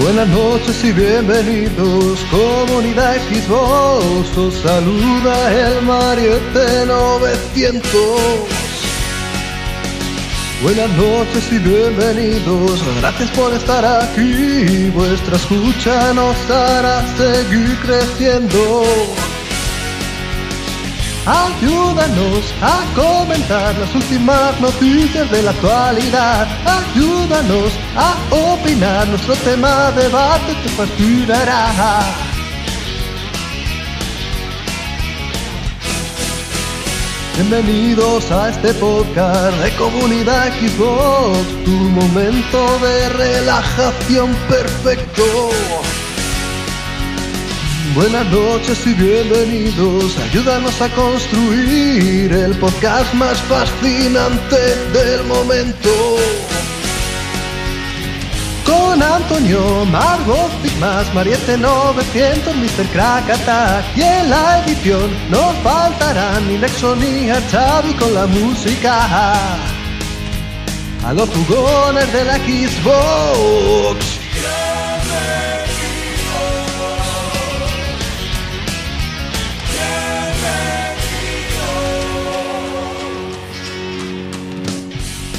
Buenas noches y bienvenidos, comunidad Xbox, os saluda el Mariette 900. Buenas noches y bienvenidos, gracias por estar aquí, vuestra escucha nos hará seguir creciendo. Ayúdanos a comentar las últimas noticias de la actualidad. Ayúdanos a opinar, nuestro tema de debate te fascinará. Bienvenidos a este podcast de Comunidad Xbox, tu momento de relajación perfecto. Buenas noches y bienvenidos, ayúdanos a construir el podcast más fascinante del momento. Con Antonio, Margot, más Mariette 900, Mr. Crack Attack y en la edición no faltarán ni Nexo ni Xavi con la música. A los jugones de la Xbox.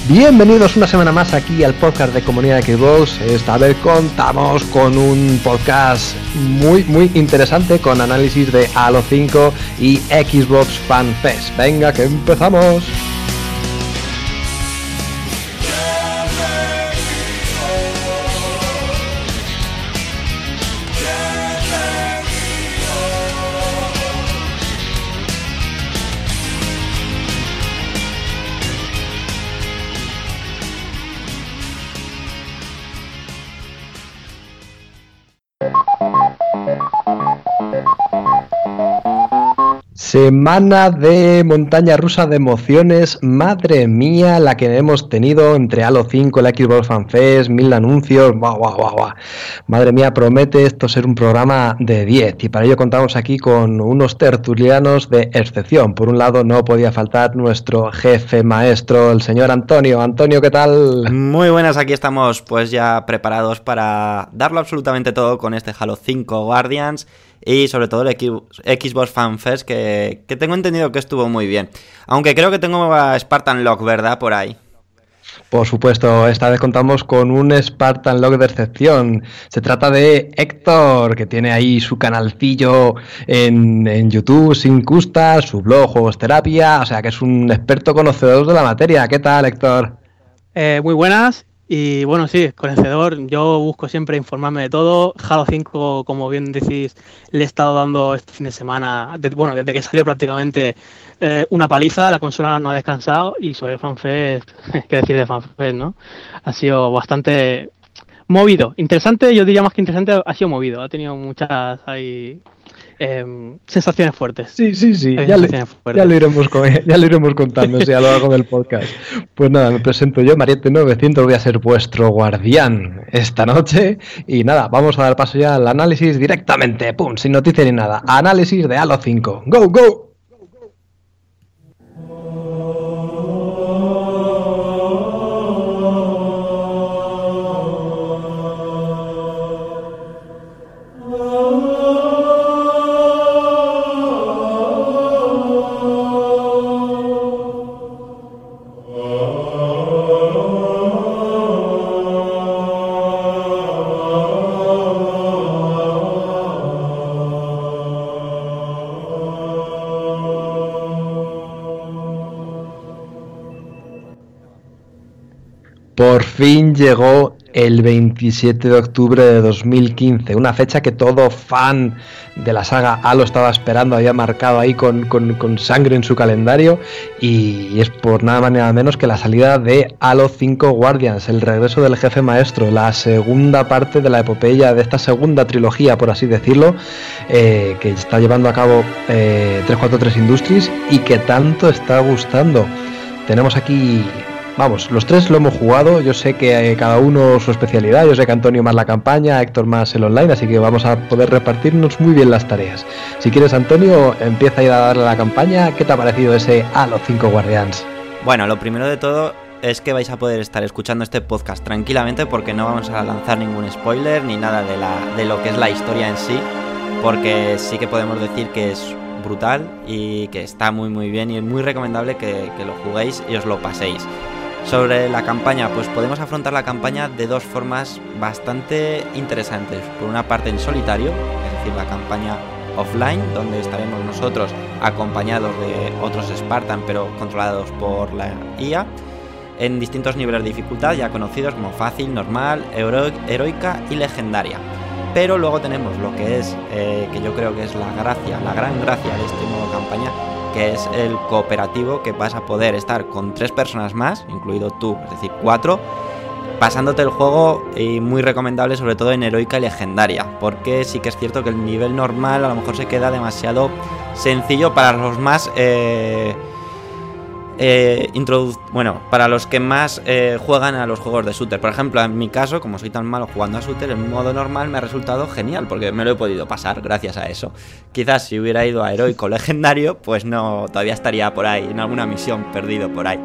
Bienvenidos una semana más aquí al podcast de Comunidad Xbox. Esta vez contamos con un podcast muy muy interesante con análisis de Halo 5 y Xbox Fan Fest. Venga, que empezamos. Semana de montaña rusa de emociones, madre mía, la que hemos tenido entre Halo 5, el Xbox Fan Fest, mil anuncios, guau, guau, guau, guau. Madre mía, promete esto ser un programa de 10 y para ello contamos aquí con unos tertulianos de excepción. Por un lado, no podía faltar nuestro jefe maestro, el señor Antonio. Antonio, ¿qué tal? Muy buenas, aquí estamos pues ya preparados para darlo absolutamente todo con este Halo 5 Guardians y sobre todo el Xbox Fan Fest que, que, tengo entendido que estuvo muy bien. Aunque creo que tengo a Spartan Lock, ¿verdad? Por ahí. Por supuesto, esta vez contamos con un Spartan Lock de excepción. Se trata de Héctor, que tiene ahí su canalcillo en, en YouTube, sin custa, su blog Juegos Terapia, o sea que es un experto conocedor de la materia. ¿Qué tal, Héctor? Eh, muy buenas y bueno, sí, conocedor, yo busco siempre informarme de todo. Halo 5, como bien decís, le he estado dando este fin de semana, bueno, desde que salió prácticamente eh, una paliza, la consola no ha descansado y sobre FanFest, qué decir de FanFest, ¿no? Ha sido bastante movido, interesante, yo diría más que interesante, ha sido movido, ha tenido muchas ahí eh, sensaciones fuertes. Sí, sí, sí, ya, le, ya, lo iremos, ya lo iremos contando sí, a lo largo del podcast. Pues nada, me presento yo, Mariette900, voy a ser vuestro guardián esta noche. Y nada, vamos a dar paso ya al análisis directamente, pum, sin noticia ni nada. Análisis de Halo 5. ¡Go, go! Fin llegó el 27 de octubre de 2015, una fecha que todo fan de la saga Halo estaba esperando, había marcado ahí con, con, sangre en su calendario y es por nada más nada menos que la salida de Halo 5 Guardians, el regreso del jefe maestro, la segunda parte de la epopeya de esta segunda trilogía, por así decirlo, eh, que está llevando a cabo eh, 343 Industries y que tanto está gustando. Tenemos aquí Vamos, los tres lo hemos jugado, yo sé que eh, cada uno su especialidad, yo sé que Antonio más la campaña, Héctor más el online, así que vamos a poder repartirnos muy bien las tareas. Si quieres Antonio, empieza a ir a darle a la campaña, ¿qué te ha parecido ese Halo 5 Guardians? Bueno, lo primero de todo, es que vais a poder estar escuchando este podcast tranquilamente porque no vamos a lanzar ningún spoiler ni nada de, lo que es la historia en sí, porque sí que podemos decir que es brutal y que está muy muy bien y es muy recomendable que lo juguéis y os lo paséis. Sobre la campaña, pues podemos afrontar la campaña de dos formas bastante interesantes. Por una parte en solitario, es decir, la campaña offline, donde estaremos nosotros acompañados de otros Spartan, pero controlados por la IA, en distintos niveles de dificultad ya conocidos como fácil, normal, heroica y legendaria. Pero luego tenemos lo que es, eh, que yo creo que es la gracia, la gran gracia de este modo campaña, que es el cooperativo, que vas a poder estar con tres personas más, incluido tú, es decir, cuatro, pasándote el juego y muy recomendable sobre todo en heroica y legendaria, porque sí que es cierto que el nivel normal a lo mejor se queda demasiado sencillo para los más... Eh, eh, bueno, para los que más eh, juegan a los juegos de shooter. Por ejemplo, en mi caso, como soy tan malo jugando a shooter, en modo normal me ha resultado genial, porque me lo he podido pasar gracias a eso. Quizás si hubiera ido a heroico legendario, pues no, todavía estaría por ahí, en alguna misión perdido por ahí.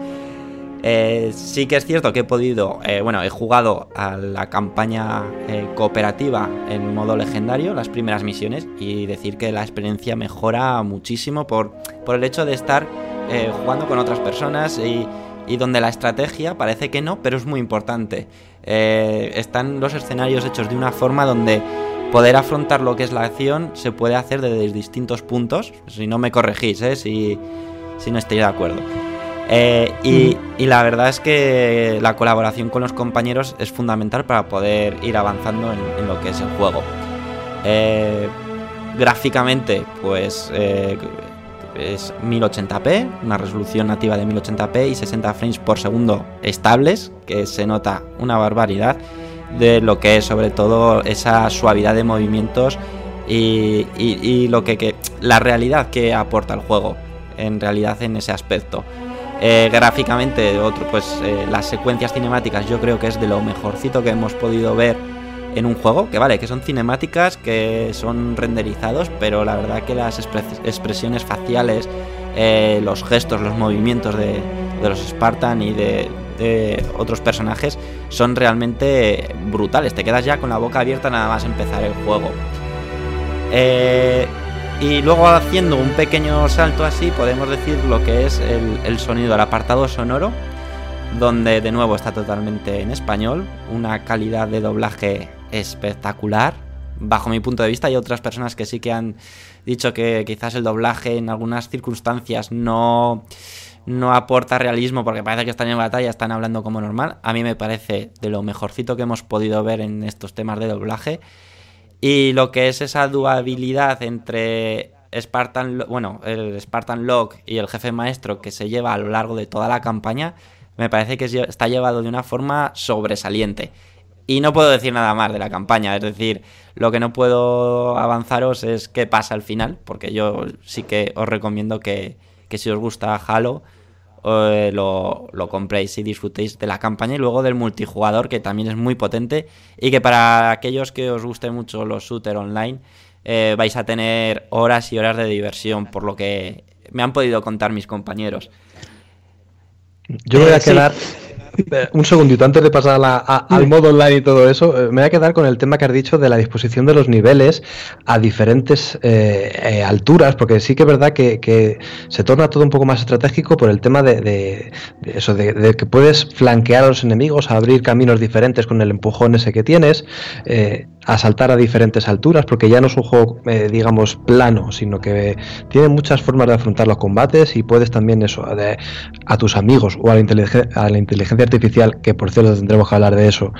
Eh, sí que es cierto que he podido, eh, bueno, he jugado a la campaña eh, cooperativa en modo legendario, las primeras misiones, y decir que la experiencia mejora muchísimo por, por el hecho de estar jugando con otras personas y, y, donde la estrategia parece que no, pero es muy importante. están los escenarios hechos de una forma donde poder afrontar lo que es la acción se puede hacer desde distintos puntos, si no me corregís, si, si no estoy de acuerdo. Eh, y, la verdad es que la colaboración con los compañeros es fundamental para poder ir avanzando en, lo que es el juego. Eh, gráficamente, pues eh, es 1080p, una resolución nativa de 1080p y 60 frames por segundo estables, que se nota una barbaridad de lo que es sobre todo esa suavidad de movimientos y, lo que la realidad que aporta el juego en realidad en ese aspecto. Eh, gráficamente, otro, pues eh, las secuencias cinemáticas yo creo que es de lo mejorcito que hemos podido ver en un juego, que vale, que son cinemáticas, que son renderizados, pero la verdad que las expresiones faciales, eh, los gestos, los movimientos de, los Spartan y de, otros personajes son realmente brutales. Te quedas ya con la boca abierta nada más empezar el juego. Eh, y luego haciendo un pequeño salto así, podemos decir lo que es el, sonido, el apartado sonoro, donde de nuevo está totalmente en español, una calidad de doblaje espectacular. Bajo mi punto de vista, hay otras personas que sí que han dicho que quizás el doblaje en algunas circunstancias no, no aporta realismo porque parece que están en batalla, están hablando como normal. A mí me parece de lo mejorcito que hemos podido ver en estos temas de doblaje. Y lo que es esa duabilidad entre Spartan, bueno, el Spartan Log y el jefe maestro que se lleva a lo largo de toda la campaña, me parece que está llevado de una forma sobresaliente. Y no puedo decir nada más de la campaña, es decir, lo que no puedo avanzaros es qué pasa al final, porque yo sí que os recomiendo que, que si os gusta Halo, eh, lo, compréis y disfrutéis de la campaña y luego del multijugador que también es muy potente y que para aquellos que os guste mucho los shooter online eh, vais a tener horas y horas de diversión por lo que me han podido contar mis compañeros. Yo voy a eh, quedar un segundito, antes de pasar al modo online y todo eso, eh, me voy a quedar con el tema que has dicho de la disposición de los niveles a diferentes eh, alturas, porque sí que es verdad que, se torna todo un poco más estratégico por el tema de, eso, de, que puedes flanquear a los enemigos, abrir caminos diferentes con el empujón ese que tienes, a saltar a diferentes alturas, porque ya no es un juego, digamos, plano, sino que tiene muchas formas de afrontar los combates y puedes también eso, a tus amigos o a la, a la inteligencia artificial, que por cierto tendremos que hablar de eso,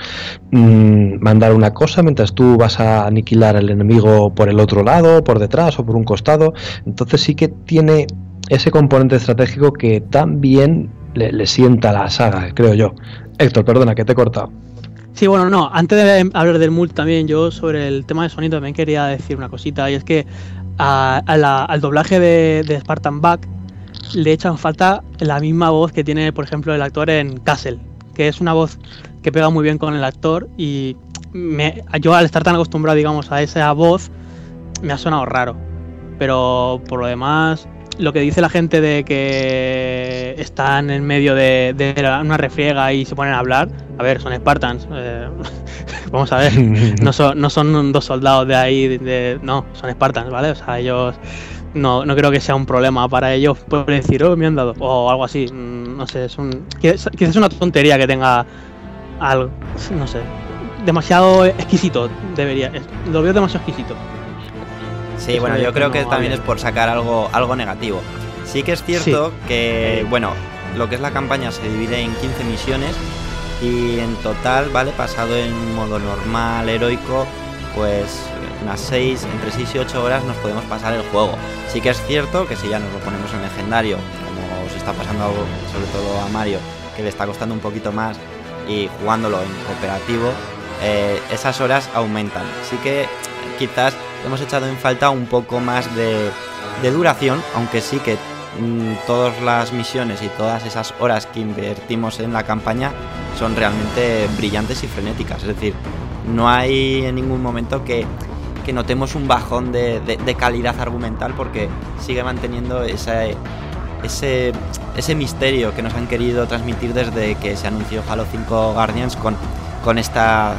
mm, mandar una cosa mientras tú vas a aniquilar al enemigo por el otro lado, por detrás o por un costado. Entonces sí que tiene ese componente estratégico que también le, sienta a la saga, creo yo. Héctor, perdona, que te he cortado. Sí, bueno, no, antes de hablar del multi también, yo sobre el tema de sonido también quería decir una cosita, y es que al doblaje de, de Spartan Back le echan falta la misma voz que tiene, por ejemplo, el actor en Castle, que es una voz que pega muy bien con el actor y yo al estar tan acostumbrado, digamos, a esa voz, me ha sonado raro. Pero por lo demás, lo que dice la gente de que están en medio de, una refriega y se ponen a hablar, a ver, son Spartans. Eh, vamos a ver, no son, no son dos soldados de ahí, de, no, son Spartans, ¿vale? O sea, ellos no, no creo que sea un problema para ellos por decir, oh, me han dado, o algo así. Mm, no sé, es un, quizás es una tontería que tenga algo, no sé, demasiado exquisito, debería, lo veo demasiado exquisito. Sí, bueno, yo creo que también es por sacar algo, algo negativo. Sí que es cierto que, bueno, lo que es la campaña se divide en 15 misiones y en total, ¿vale? Pasado en modo normal, heroico, pues unas 6, entre 6 y 8 horas nos podemos pasar el juego. Sí que es cierto que si ya nos lo ponemos en legendario, como os está pasando sobre todo a Mario, que le está costando un poquito más, y jugándolo en cooperativo, eh, esas horas aumentan. Sí que quizás hemos echado en falta un poco más de, duración, aunque sí que mm, todas las misiones y todas esas horas que invertimos en la campaña son realmente brillantes y frenéticas. Es decir, no hay en ningún momento que, notemos un bajón de, calidad argumental porque sigue manteniendo ese, ese, ese misterio que nos han querido transmitir desde que se anunció Halo 5 Guardians con, con esta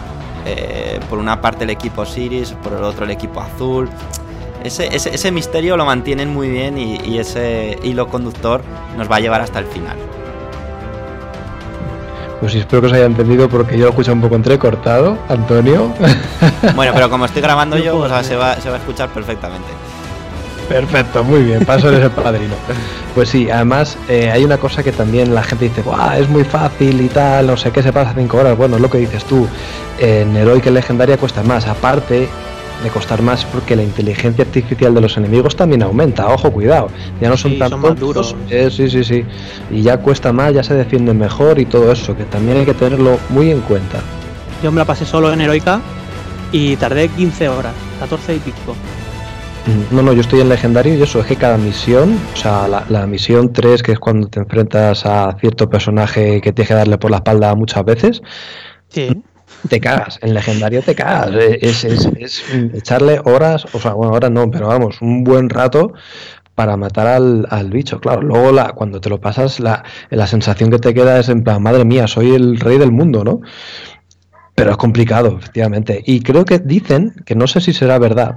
eh, por una parte el equipo Siris, por el otro el equipo azul. Ese, ese, misterio lo mantienen muy bien y, ese hilo conductor nos va a llevar hasta el final. Pues sí, espero que os haya entendido porque yo lo escucho un poco entrecortado, Antonio. Bueno, pero como estoy grabando yo, pues, se, va, se va a escuchar perfectamente. Perfecto, muy bien, paso eres el padrino. Pues sí, además eh, hay una cosa que también la gente dice, es muy fácil y tal, no sé qué se pasa 5 horas. Bueno, es lo que dices tú, en Heroic Legendaria cuesta más, aparte de costar más porque la inteligencia artificial de los enemigos también aumenta, ojo, cuidado, ya no son tan duros. Eh, sí, sí, sí, y ya cuesta más, ya se defienden mejor y todo eso, que también hay que tenerlo muy en cuenta. Yo me la pasé solo en Heroica y tardé 15 horas, 14 y pico. No, no, yo estoy en legendario y eso es que cada misión, o sea, la, misión 3, que es cuando te enfrentas a cierto personaje que tienes que darle por la espalda muchas veces, te cagas, en legendario te cagas, es, es, echarle horas, o sea, bueno, ahora no, pero vamos, un buen rato para matar al, al, bicho, claro. Luego la, cuando te lo pasas, la, la sensación que te queda es en plan, madre mía, soy el rey del mundo, ¿no? Pero es complicado, efectivamente. Y creo que dicen, que no sé si será verdad,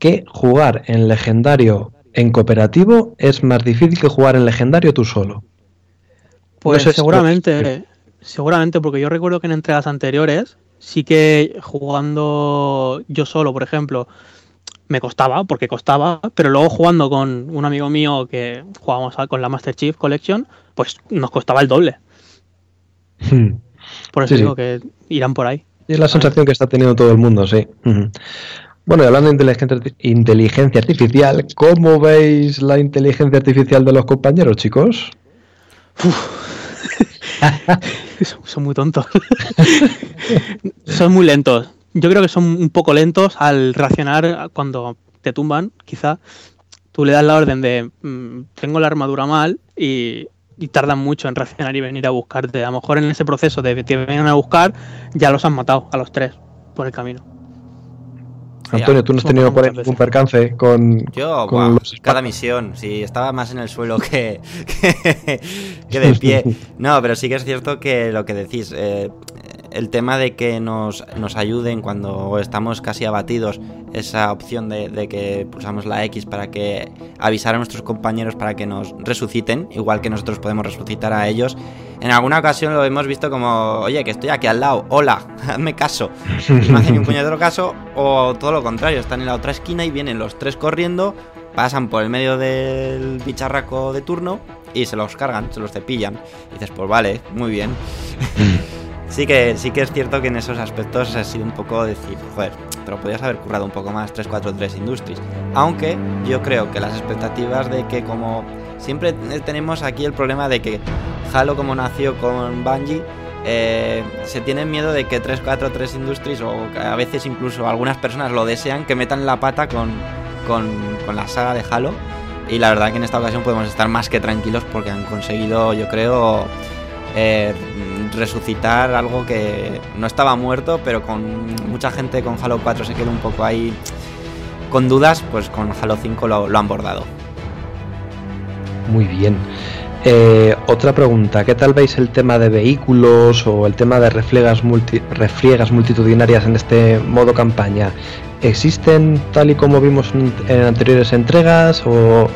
que jugar en legendario en cooperativo es más difícil que jugar en legendario tú solo. Pues seguramente, seguramente, porque yo recuerdo que en entregas anteriores sí que jugando yo solo, por ejemplo, me costaba, porque costaba, pero luego jugando con un amigo mío que jugábamos con la Master Chief Collection, pues nos costaba el doble. Hmm. Por eso digo que irán por ahí. es la sensación que está teniendo todo el mundo, sí. Bueno, y hablando de inteligencia artificial, ¿cómo veis la inteligencia artificial de los compañeros, chicos? son muy tontos. son muy lentos. Yo creo que son un poco lentos al reaccionar cuando te tumban, quizá. Tú le das la orden de mm, tengo la armadura mal y, y, tardan mucho en reaccionar y venir a buscarte. A lo mejor en ese proceso de que te vengan a buscar ya los han matado a los tres por el camino. Antonio, ¿tú no has tenido un percance con, Yo, cada misión, sí, estaba más en el suelo que, que, de pie. No, pero sí que es cierto que lo que decís, eh, el tema de que nos, nos, ayuden cuando estamos casi abatidos, esa opción de, que pulsamos la X para que avisar a nuestros compañeros para que nos resuciten, igual que nosotros podemos resucitar a ellos. En alguna ocasión lo hemos visto como, oye, que estoy aquí al lado, hola, hazme caso. Me hacen un puñetero caso, o todo lo contrario, están en la otra esquina y vienen los tres corriendo, pasan por el medio del bicharraco de turno y se los cargan, se los cepillan. Y dices, pues vale, muy bien. sí que, sí que es cierto que en esos aspectos ha sido un poco decir, joder, te lo podías haber currado un poco más 343 Industries. Aunque yo creo que las expectativas de que como siempre tenemos aquí el problema de que Halo como nació con Bungie, eh, se tienen miedo de que 343 Industries o a veces incluso algunas personas lo desean que metan la pata con, con, la saga de Halo. Y la verdad que en esta ocasión podemos estar más que tranquilos porque han conseguido, yo creo, eh, resucitar algo que no estaba muerto, pero con mucha gente con Halo 4 se quedó un poco ahí con dudas, pues con Halo 5 lo, han bordado. Muy bien. Eh, otra pregunta, ¿qué tal veis el tema de vehículos o el tema de refriegas, refriegas multitudinarias en este modo campaña? ¿Existen tal y como vimos en, anteriores entregas o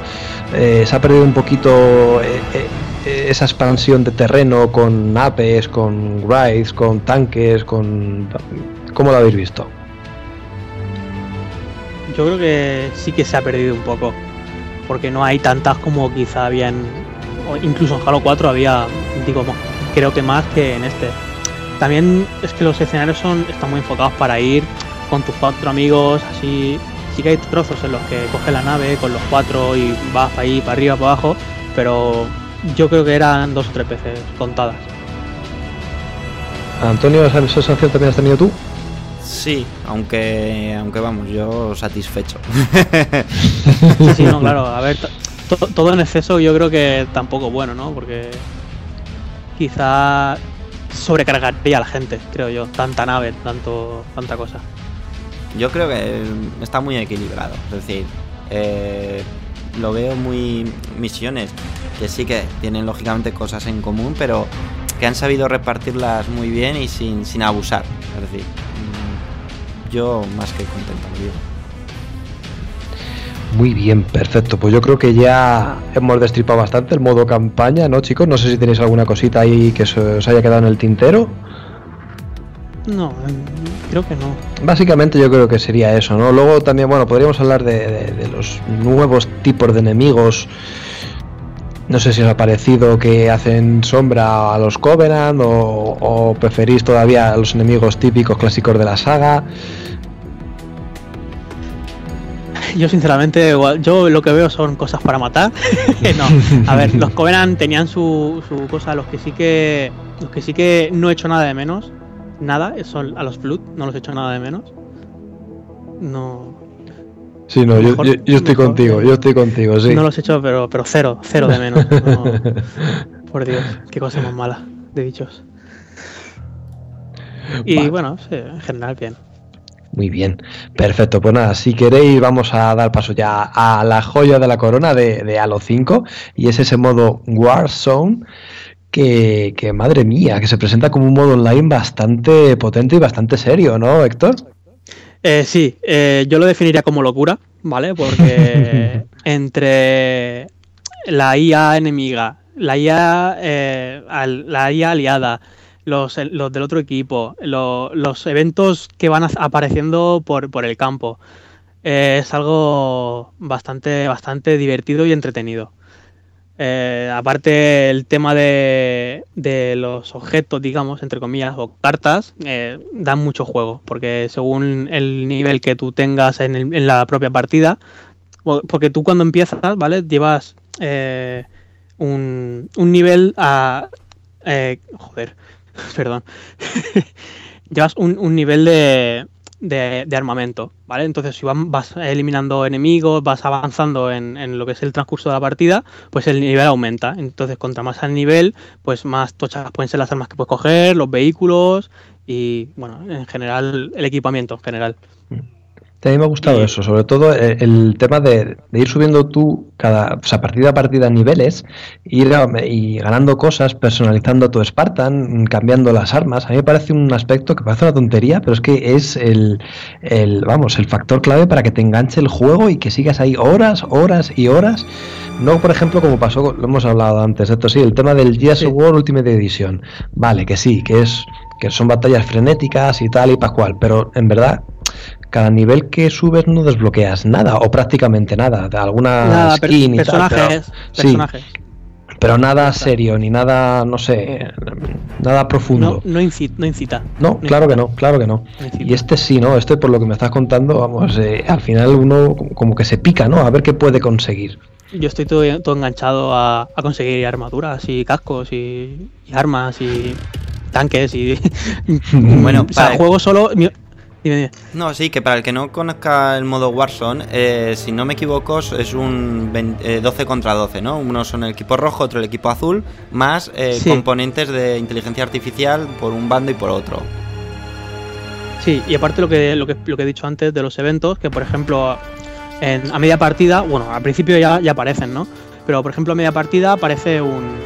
eh, se ha perdido un poquito eh, esa expansión de terreno con apes, con rides, con tanques, con... ¿Cómo lo habéis visto? Yo creo que sí que se ha perdido un poco, porque no hay tantas como quizá habían incluso en Halo 4 había, digo, creo que más que en este. También es que los escenarios son están muy enfocados para ir con tus cuatro amigos, así. Sí que hay trozos en los que coges la nave con los cuatro y vas para ahí, para arriba, para abajo, pero yo creo que eran dos o tres veces contadas. Antonio, ¿esa sensación también has tenido tú? Sí, aunque, aunque vamos, yo satisfecho. sí, no, claro, a ver, todo en exceso yo creo que tampoco bueno, ¿no? Porque quizá sobrecargaría a la gente, creo yo. Tanta nave, tanto, tanta cosa. Yo creo que está muy equilibrado. Es decir, eh, lo veo muy misiones que sí que tienen lógicamente cosas en común, pero que han sabido repartirlas muy bien y sin, sin abusar. Es decir, yo más que contento, me muy bien, perfecto. Pues yo creo que ya hemos destripado bastante el modo campaña, ¿no, chicos? No sé si tenéis alguna cosita ahí que se os haya quedado en el tintero. No, creo que no. Básicamente yo creo que sería eso, ¿no? Luego también, bueno, podríamos hablar de, los nuevos tipos de enemigos. No sé si os ha parecido que hacen sombra a los Covenant o, o preferís todavía a los enemigos típicos clásicos de la saga yo sinceramente, yo lo que veo son cosas para matar. no, a ver, los Covenant tenían su, su cosa, los que sí que los que sí que no he hecho nada de menos, nada, son a los Flood, no los he hecho nada de menos. No. Sí, no, yo, estoy contigo, yo estoy contigo, sí. No los he hecho, pero, pero cero, cero de menos. por Dios, qué cosa más mala de bichos. Y bueno, sí, en general bien. Muy bien, perfecto. Pues nada, si queréis, vamos a dar paso ya a la joya de la corona de, Halo 5 y es ese modo Warzone. Que, que, madre mía, que se presenta como un modo online bastante potente y bastante serio, ¿no, Héctor? Eh, sí, eh, yo lo definiría como locura, ¿vale? Porque entre la IA enemiga, la IA, eh, la IA aliada, los, los del otro equipo, los eventos que van apareciendo por, por el campo. Eh, es algo bastante, bastante divertido y entretenido. Eh, aparte el tema de, de, los objetos, digamos, entre comillas, o cartas, eh, dan mucho juego, porque según el nivel que tú tengas en, la propia partida, porque tú cuando empiezas, ¿vale? Llevas un, un nivel a... joder, perdón, llevas un, nivel de, de, armamento, ¿vale? Entonces, si vas eliminando enemigos, vas avanzando en, lo que es el transcurso de la partida, pues el nivel aumenta. Entonces, contra más al nivel, pues más tochas pueden ser las armas que puedes coger, los vehículos y, bueno, en general, el equipamiento en general. Mm. A mí me ha gustado eso, sobre todo eh, el, tema de, ir subiendo tú cada, o sea, partida a partida niveles, ir y ganando cosas, personalizando tu Spartan, cambiando las armas. A mí me parece un aspecto que parece una tontería, pero es que es el, vamos, el factor clave para que te enganche el juego y que sigas ahí horas, horas y horas. No, por ejemplo, como pasó, lo hemos hablado antes, esto sí, el tema del Gears of War Ultimate Edition. Vale, que sí, que es que son batallas frenéticas y tal y pascual, pero en verdad cada nivel que subes no desbloqueas nada o prácticamente nada, de alguna skin y personajes, personajes. pero nada serio ni nada, no sé, nada profundo. No, incita, no claro que no, claro que no. y este sí, ¿no? Este por lo que me estás contando, vamos, eh, al final uno como que se pica, ¿no? A ver qué puede conseguir. Yo estoy todo, enganchado a, conseguir armaduras y cascos y, armas y tanques y bueno, o sea, juego solo no, sí, que para el que no conozca el modo Warzone, eh, si no me equivoco, es un 12 eh, contra 12, ¿no? Uno son el equipo rojo, otro el equipo azul, más eh, componentes de inteligencia artificial por un bando y por otro. Sí, y aparte lo que, lo que, lo que he dicho antes de los eventos, que por ejemplo, en, a media partida, bueno, al principio ya, ya aparecen, ¿no? pero por ejemplo a media partida aparece un,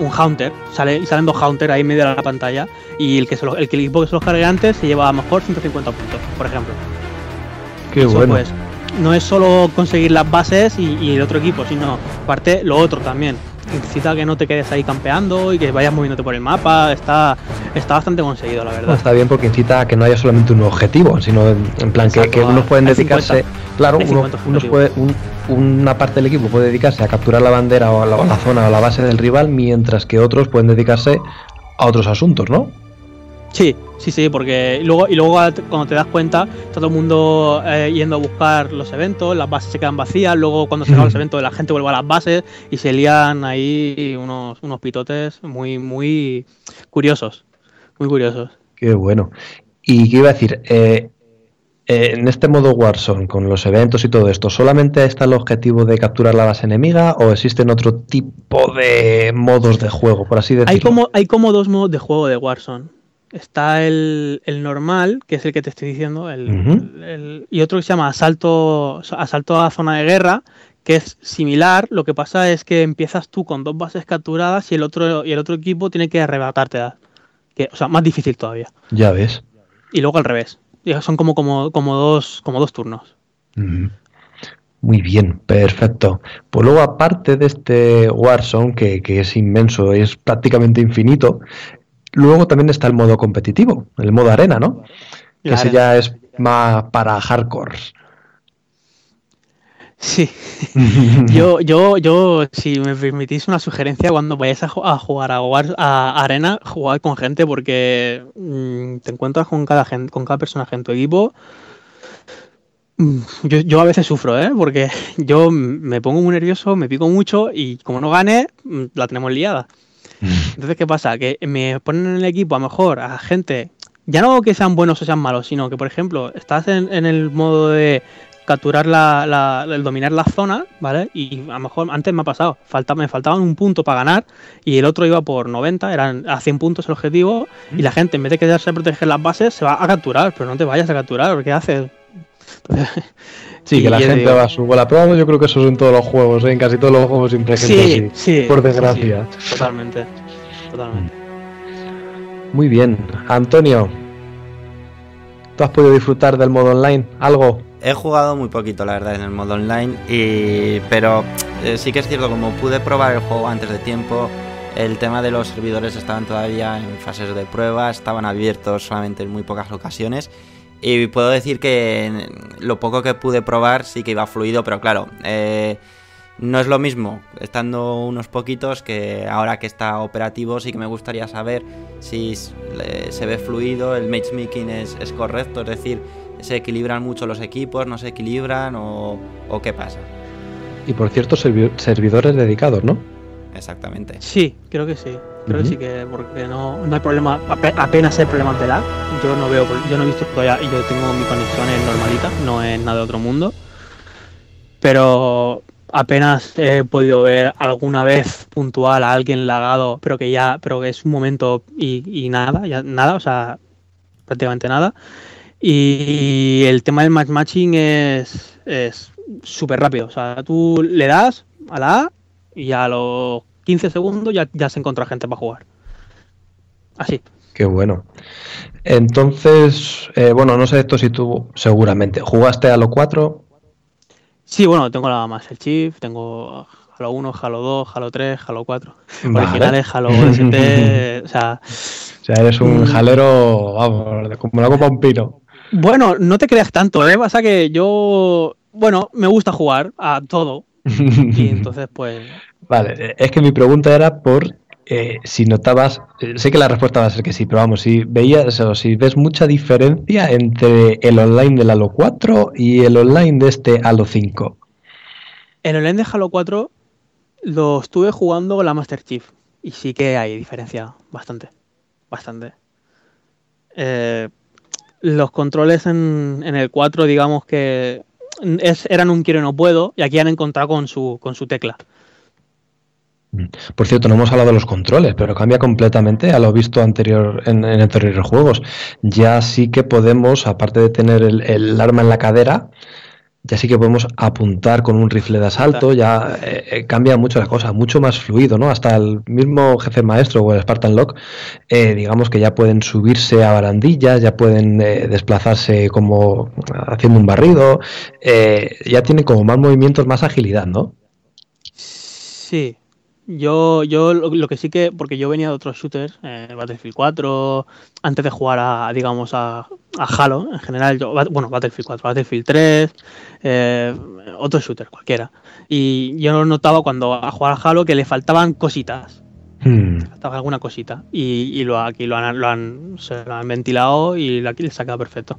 un, un Haunter, sale, y salen dos Haunter ahí en medio de la pantalla, y el que, se lo- el, que el equipo que se los cargue antes se lleva a lo mejor 150 puntos, por ejemplo. Qué Eso, bueno. pues, no es solo conseguir las bases y, y el otro equipo, sino aparte lo otro también. Necesita que no te quedes ahí campeando y que vayas moviéndote por el mapa. Está, está bastante conseguido, la verdad. está bien porque incita a que no haya solamente un objetivo, sino en, plan que, Exacto, que unos pueden dedicarse, 50. claro, Hay uno- 50 unos puede, un- una parte del equipo puede dedicarse a capturar la bandera o la, o la zona o la base del rival, mientras que otros pueden dedicarse a otros asuntos, ¿no? Sí, sí, sí, porque luego, y luego cuando te das cuenta, está todo el mundo eh, yendo a buscar los eventos, las bases se quedan vacías, luego cuando se acaban los eventos la gente vuelve a las bases y se lían ahí unos, unos pitotes muy, muy curiosos. Muy curiosos. Qué bueno. Y qué iba a decir, Eh, eh, en este modo Warzone, con los eventos y todo esto, ¿solamente está el objetivo de capturar la base enemiga o existen otro tipo de modos de juego, por así decirlo? Hay como, hay como dos modos de juego de Warzone. Está el, el normal, que es el que te estoy diciendo, el, el- y otro que se llama asalto, asalto a zona de guerra, que es similar. Lo que pasa es que empiezas tú con dos bases capturadas y el otro, y el otro equipo tiene que arrebatártelas. Que, o sea, más difícil todavía. Ya ves. Y luego al revés. Son como, como, como, dos, como dos turnos. Muy bien, perfecto. Pues luego, aparte de este Warzone, que, que es inmenso, es prácticamente infinito, luego también está el modo competitivo, el modo arena, ¿no? Que ese arena. ya es más para hardcore. Sí. Yo, yo, yo, si me permitís una sugerencia, cuando vayáis a, ju- a jugar a, Arena, jugad con gente porque mm, te encuentras con cada, gen- con cada personaje en tu equipo. Mm, Yo, yo a veces sufro, ¿eh? Porque yo me pongo muy nervioso, me pico mucho y como no gane, mm, la tenemos liada. Entonces, ¿qué pasa? Que me ponen en el equipo a lo mejor a gente, ya no que sean buenos o sean malos, sino que, por ejemplo, estás en, en el modo de capturar la, la- el dominar la zona, ¿vale? Y a lo mejor antes me ha pasado, falta, me faltaban un punto para ganar y el otro iba por 90, eran a 100 puntos el objetivo y la gente en vez de quedarse a proteger las bases se va a capturar, pero no te vayas a capturar, ¿qué haces? Sí, que la gente digo- va a su bola. Pero vamos, yo creo que eso es en todos los juegos, ¿eh? en casi todos los juegos siempre hay gente Sí, así. sí. por sí, desgracia. sí, totalmente. Totalmente. Muy bien. Antonio, ¿tú has podido disfrutar del modo online? ¿Algo? He jugado muy poquito, la verdad, en el modo online, y... pero eh, sí que es cierto, como pude probar el juego antes de tiempo, el tema de los servidores estaban todavía en fases de prueba, estaban abiertos solamente en muy pocas ocasiones, y puedo decir que lo poco que pude probar sí que iba fluido, pero claro, eh, no es lo mismo estando unos poquitos que ahora que está operativo sí que me gustaría saber si se ve fluido, el matchmaking es, es correcto, es decir, se equilibran mucho los equipos, no se equilibran o, o qué pasa. Y por cierto, servi- servidores dedicados, ¿no? Exactamente. Sí, creo que sí. Creo que sí que porque no, no hay problema, ape- apenas hay problemas de lag. Yo no veo, yo no he visto todavía, y yo tengo mi conexión en normalita, no es nada de otro mundo. Pero apenas he podido ver alguna vez puntual a alguien lagado, pero que ya, pero que es un momento y, y nada, ya nada, o sea, prácticamente nada. Y el tema del matchmatching es es súper rápido. O sea, tú le das a la A y a los 15 segundos ya, ya se encuentra gente para jugar. Así. Qué bueno. Entonces, eh, bueno, no sé esto si tú seguramente jugaste a lo 4. Sí, bueno, tengo nada más el Chief, tengo Halo 1, Halo 2, Halo 3, Halo 4. Vale. Originales, Halo ST, o sea... O sea, eres un Mm. jalero, vamos, como la copa un pino. Bueno, no te creas tanto, ¿eh? Pasa que yo, bueno, me gusta jugar a todo. Y entonces, pues, Vale, eh, es que mi pregunta era por eh, si notabas, eh, sé que la respuesta va a ser que sí, pero vamos, si veías o si ves mucha diferencia entre el online del Halo 4 y el online de este Halo 5. En el end de Halo 4 lo estuve jugando con la Master Chief. Y sí que hay diferencia, bastante. Bastante. Los controles en, en el 4, digamos que es- eran un quiero y no puedo. Y aquí han encontrado con su, con su tecla. Por cierto, no hemos hablado de los controles, pero cambia completamente a lo visto anterior en, en anteriores juegos. Ya sí que podemos, aparte de tener el, el arma en la cadera, ya sí que podemos apuntar con un rifle de asalto, ya eh, eh, cambia mucho la cosa, mucho más fluido, ¿no? Hasta el mismo jefe maestro o el Spartan Lock, eh, digamos que ya pueden subirse a barandillas, ya pueden desplazarse como haciendo un barrido, ya tienen como más movimientos, más agilidad, ¿no? Sí, yo, yo lo, que sí que, porque yo venía de otros shooters, eh, Battlefield 4, antes de jugar a, digamos, a, a Halo en general, yo, bueno, Battlefield 4, Battlefield 3, eh, otros shooters, cualquiera. Y yo notaba cuando a jugar a Halo que le faltaban cositas. Hmm. Faltaba alguna cosita. Y, y lo, aquí lo han, lo han, se lo han ventilado y aquí le saca perfecto.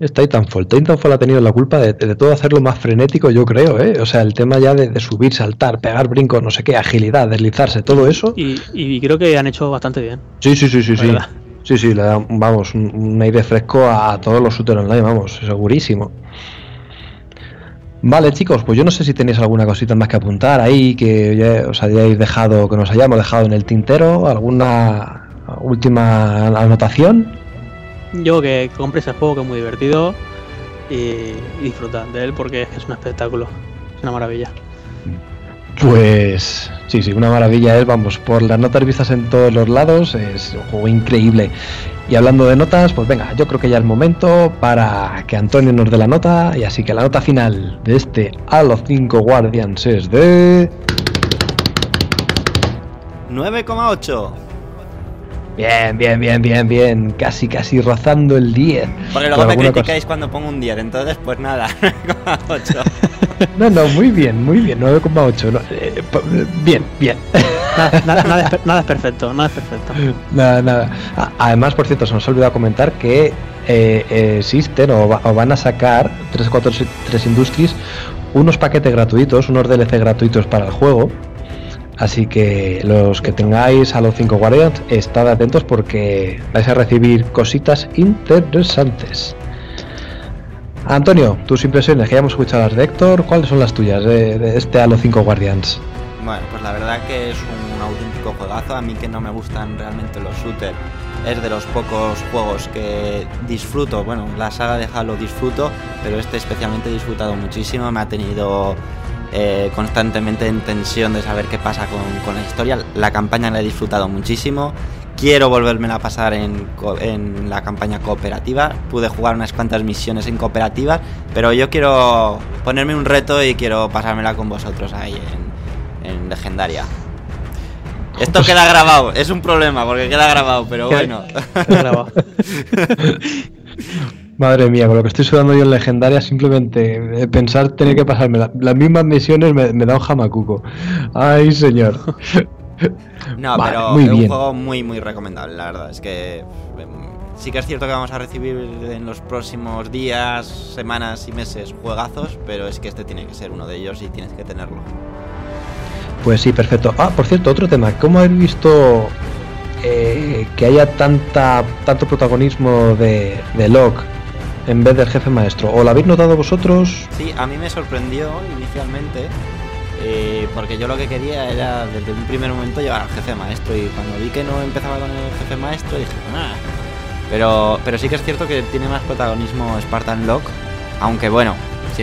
Es Titanfall. Titanfall ha tenido la culpa de, todo hacerlo más frenético, yo creo, ¿eh? O sea, el tema ya de, subir, saltar, pegar brincos, no sé qué, agilidad, deslizarse, todo eso. Y, creo que han hecho bastante bien. Sí, sí, sí, sí, sí. Sí, sí, le da, vamos, un, aire fresco a, todos los shooters online, vamos, segurísimo. Vale, chicos, pues yo no sé si tenéis alguna cosita más que apuntar ahí, que os hayáis dejado, que nos hayamos dejado en el tintero, alguna última anotación. Yo que compres el juego que es muy divertido y, disfruta de él porque es un espectáculo, es una maravilla. Pues sí, sí, una maravilla es, vamos, por las notas vistas en todos los lados, es un juego increíble. Y hablando de notas, pues venga, yo creo que ya es momento para que Antonio nos dé la nota, y así que la nota final de este Halo 5 Guardians es de... 9,8. Bien, bien, bien, bien, bien. Casi, casi rozando el 10. Porque luego me criticáis cuando pongo un 10, entonces pues nada, 9,8. no, no, muy bien, muy bien, 9,8. Eh, bien, bien. Nada, es, perfecto, nada es perfecto. Nada, nada. Además, por cierto, se nos ha olvidado comentar que eh, existen o, van a sacar 343 Industries unos paquetes gratuitos, unos DLC gratuitos para el juego Así que los que tengáis a los 5 Guardians, estad atentos porque vais a recibir cositas interesantes. Antonio, tus impresiones, que ya hemos escuchado las de Héctor, ¿cuáles son las tuyas de, este Halo 5 Guardians? Bueno, pues la verdad que es un auténtico juegazo. A mí que no me gustan realmente los shooters, es de los pocos juegos que disfruto. Bueno, la saga de Halo disfruto, pero este especialmente he disfrutado muchísimo. Me ha tenido eh, constantemente en tensión de saber qué pasa con, la historia. La campaña la he disfrutado muchísimo. Quiero volverme a pasar en, la campaña cooperativa. Pude jugar unas cuantas misiones en cooperativa, pero yo quiero ponerme un reto y quiero pasármela con vosotros ahí en, en Legendaria. Esto queda grabado, es un problema porque queda grabado, pero bueno. Madre mía, con lo que estoy sudando yo en legendaria, simplemente pensar tener que pasarme las mismas misiones me, da un jamacuco. Ay, señor. No, pero es un juego muy, muy recomendable, la verdad. Es que em, sí que es cierto que vamos a recibir en los próximos días, semanas y meses juegazos, pero es que este tiene que ser uno de ellos y tienes que tenerlo. Pues sí, perfecto. Ah, por cierto, otro tema. ¿Cómo habéis visto eh, que haya tanta tanto protagonismo de, de Locke en vez del jefe maestro. ¿O lo habéis notado vosotros? Sí, a mí me sorprendió inicialmente. Eh, porque yo lo que quería era desde un primer momento llevar al jefe maestro y cuando vi que no empezaba con el jefe maestro dije. Pero, pero sí que es cierto que tiene más protagonismo Spartan Lock, aunque bueno,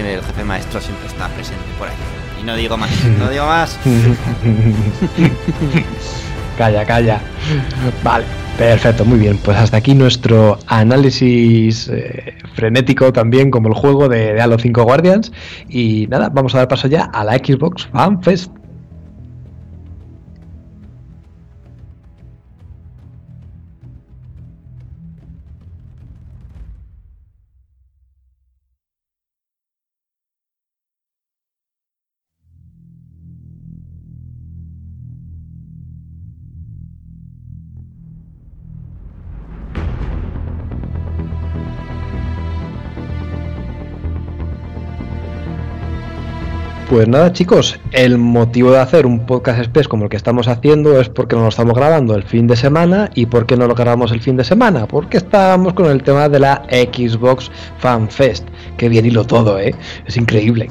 el jefe maestro siempre está presente por ahí. Y no digo más, no digo más. calla, calla. Vale. Perfecto, muy bien. Pues hasta aquí nuestro análisis eh, frenético también como el juego de, de Halo 5 Guardians. Y nada, vamos a dar paso ya a la Xbox Fan Fest. Pues nada, chicos, el motivo de hacer un podcast express como el que estamos haciendo es porque no lo estamos grabando el fin de semana. ¿Y por qué no lo grabamos el fin de semana? Porque estábamos con el tema de la Xbox Fan Fest. Qué bien hilo todo, ¿eh? Es increíble.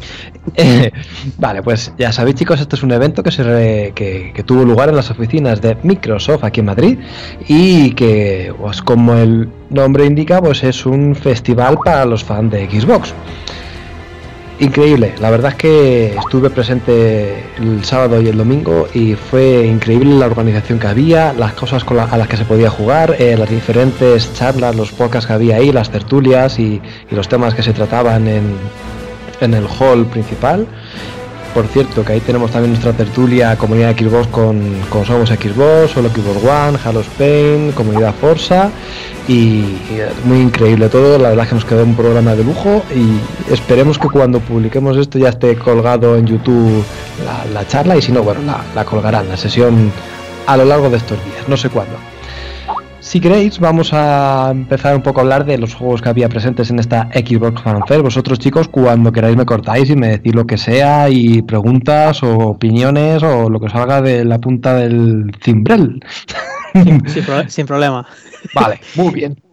vale, pues ya sabéis, chicos, este es un evento que, se que, tuvo lugar en las oficinas de Microsoft aquí en Madrid y que, pues como el nombre indica, pues es un festival para los fans de Xbox. Increíble. La verdad es que estuve presente el sábado y el domingo y fue increíble la organización que había, las cosas a las que se podía jugar, eh, las diferentes charlas, los podcasts que había ahí, las tertulias y, los temas que se trataban en, en el hall principal. Por cierto, que ahí tenemos también nuestra tertulia comunidad Xbox con, con Somos Xbox, Solo Xbox One, Halo Spain, comunidad Forza y, muy increíble todo. La verdad es que nos quedó un programa de lujo y esperemos que cuando publiquemos esto ya esté colgado en YouTube la, charla y si no, bueno, la, la colgarán, la sesión a lo largo de estos días, no sé cuándo. Si queréis, vamos a empezar un poco a hablar de los juegos que había presentes en esta Xbox Fan Fair. Vosotros, chicos, cuando queráis me cortáis y me decís lo que sea y preguntas o opiniones o lo que salga de la punta del cimbrel. sin problema. Vale, muy bien.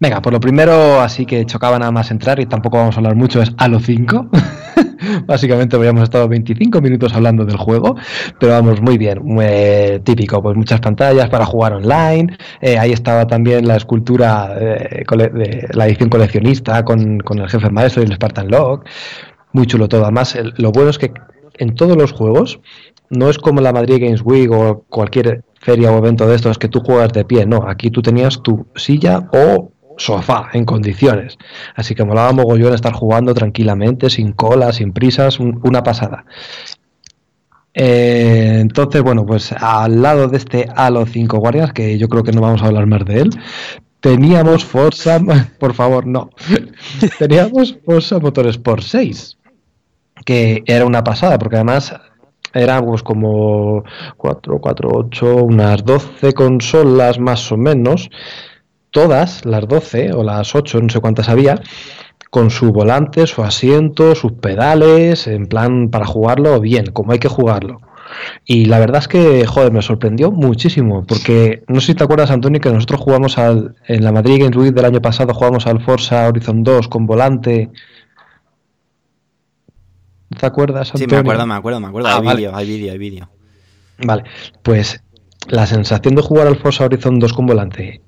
Venga, por lo primero, así que chocaba nada más entrar y tampoco vamos a hablar mucho, es Halo 5. Básicamente habíamos estado 25 minutos hablando del juego, pero vamos, muy bien, muy típico, pues muchas pantallas para jugar online, eh, ahí estaba también la escultura eh, de la edición coleccionista con, el jefe maestro y el Spartan Log, muy chulo todo, además lo bueno es que en todos los juegos no es como la Madrid Games Week o cualquier feria o evento de estos que tú juegas de pie, no, aquí tú tenías tu silla o sofá en condiciones. Así que molaba mogollón estar jugando tranquilamente, sin cola, sin prisas, una pasada. Eh, entonces, bueno, pues al lado de este Halo 5 Guardias, que yo creo que no vamos a hablar más de él, teníamos Forza, por favor, no, teníamos Forza Motorsport 6, que era una pasada, porque además éramos como 4, 4, 8, unas 12 consolas más o menos, todas, las 12 o las 8, no sé cuántas había, con su volante, su asiento, sus pedales, en plan para jugarlo bien, como hay que jugarlo. Y la verdad es que, joder, me sorprendió muchísimo, porque no sé si te acuerdas, Antonio, que nosotros jugamos al, en la Madrid Games Week del año pasado, jugamos al Forza Horizon 2 con volante. ¿Te acuerdas, Antonio? Sí, me acuerdo, me acuerdo, me acuerdo. Ah, hay vídeo, hay vídeo, hay vídeo. Vale, pues la sensación de jugar al Forza Horizon 2 con volante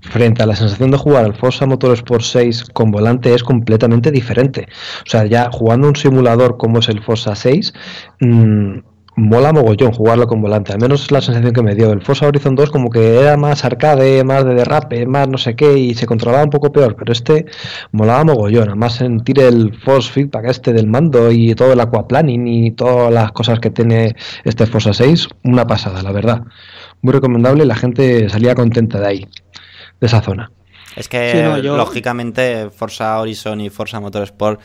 frente a la sensación de jugar al Forza Motorsport 6 con volante es completamente diferente. O sea, ya jugando un simulador como es el Forza 6, mmm, mola mogollón jugarlo con volante. Al menos es la sensación que me dio. El Forza Horizon 2 como que era más arcade, más de derrape, más no sé qué, y se controlaba un poco peor, pero este molaba mogollón. Además sentir el force feedback este del mando y todo el aquaplaning y todas las cosas que tiene este Forza 6, una pasada, la verdad. Muy recomendable, la gente salía contenta de ahí de esa zona. Es que, lógicamente, Forza Horizon y Forza Motorsport,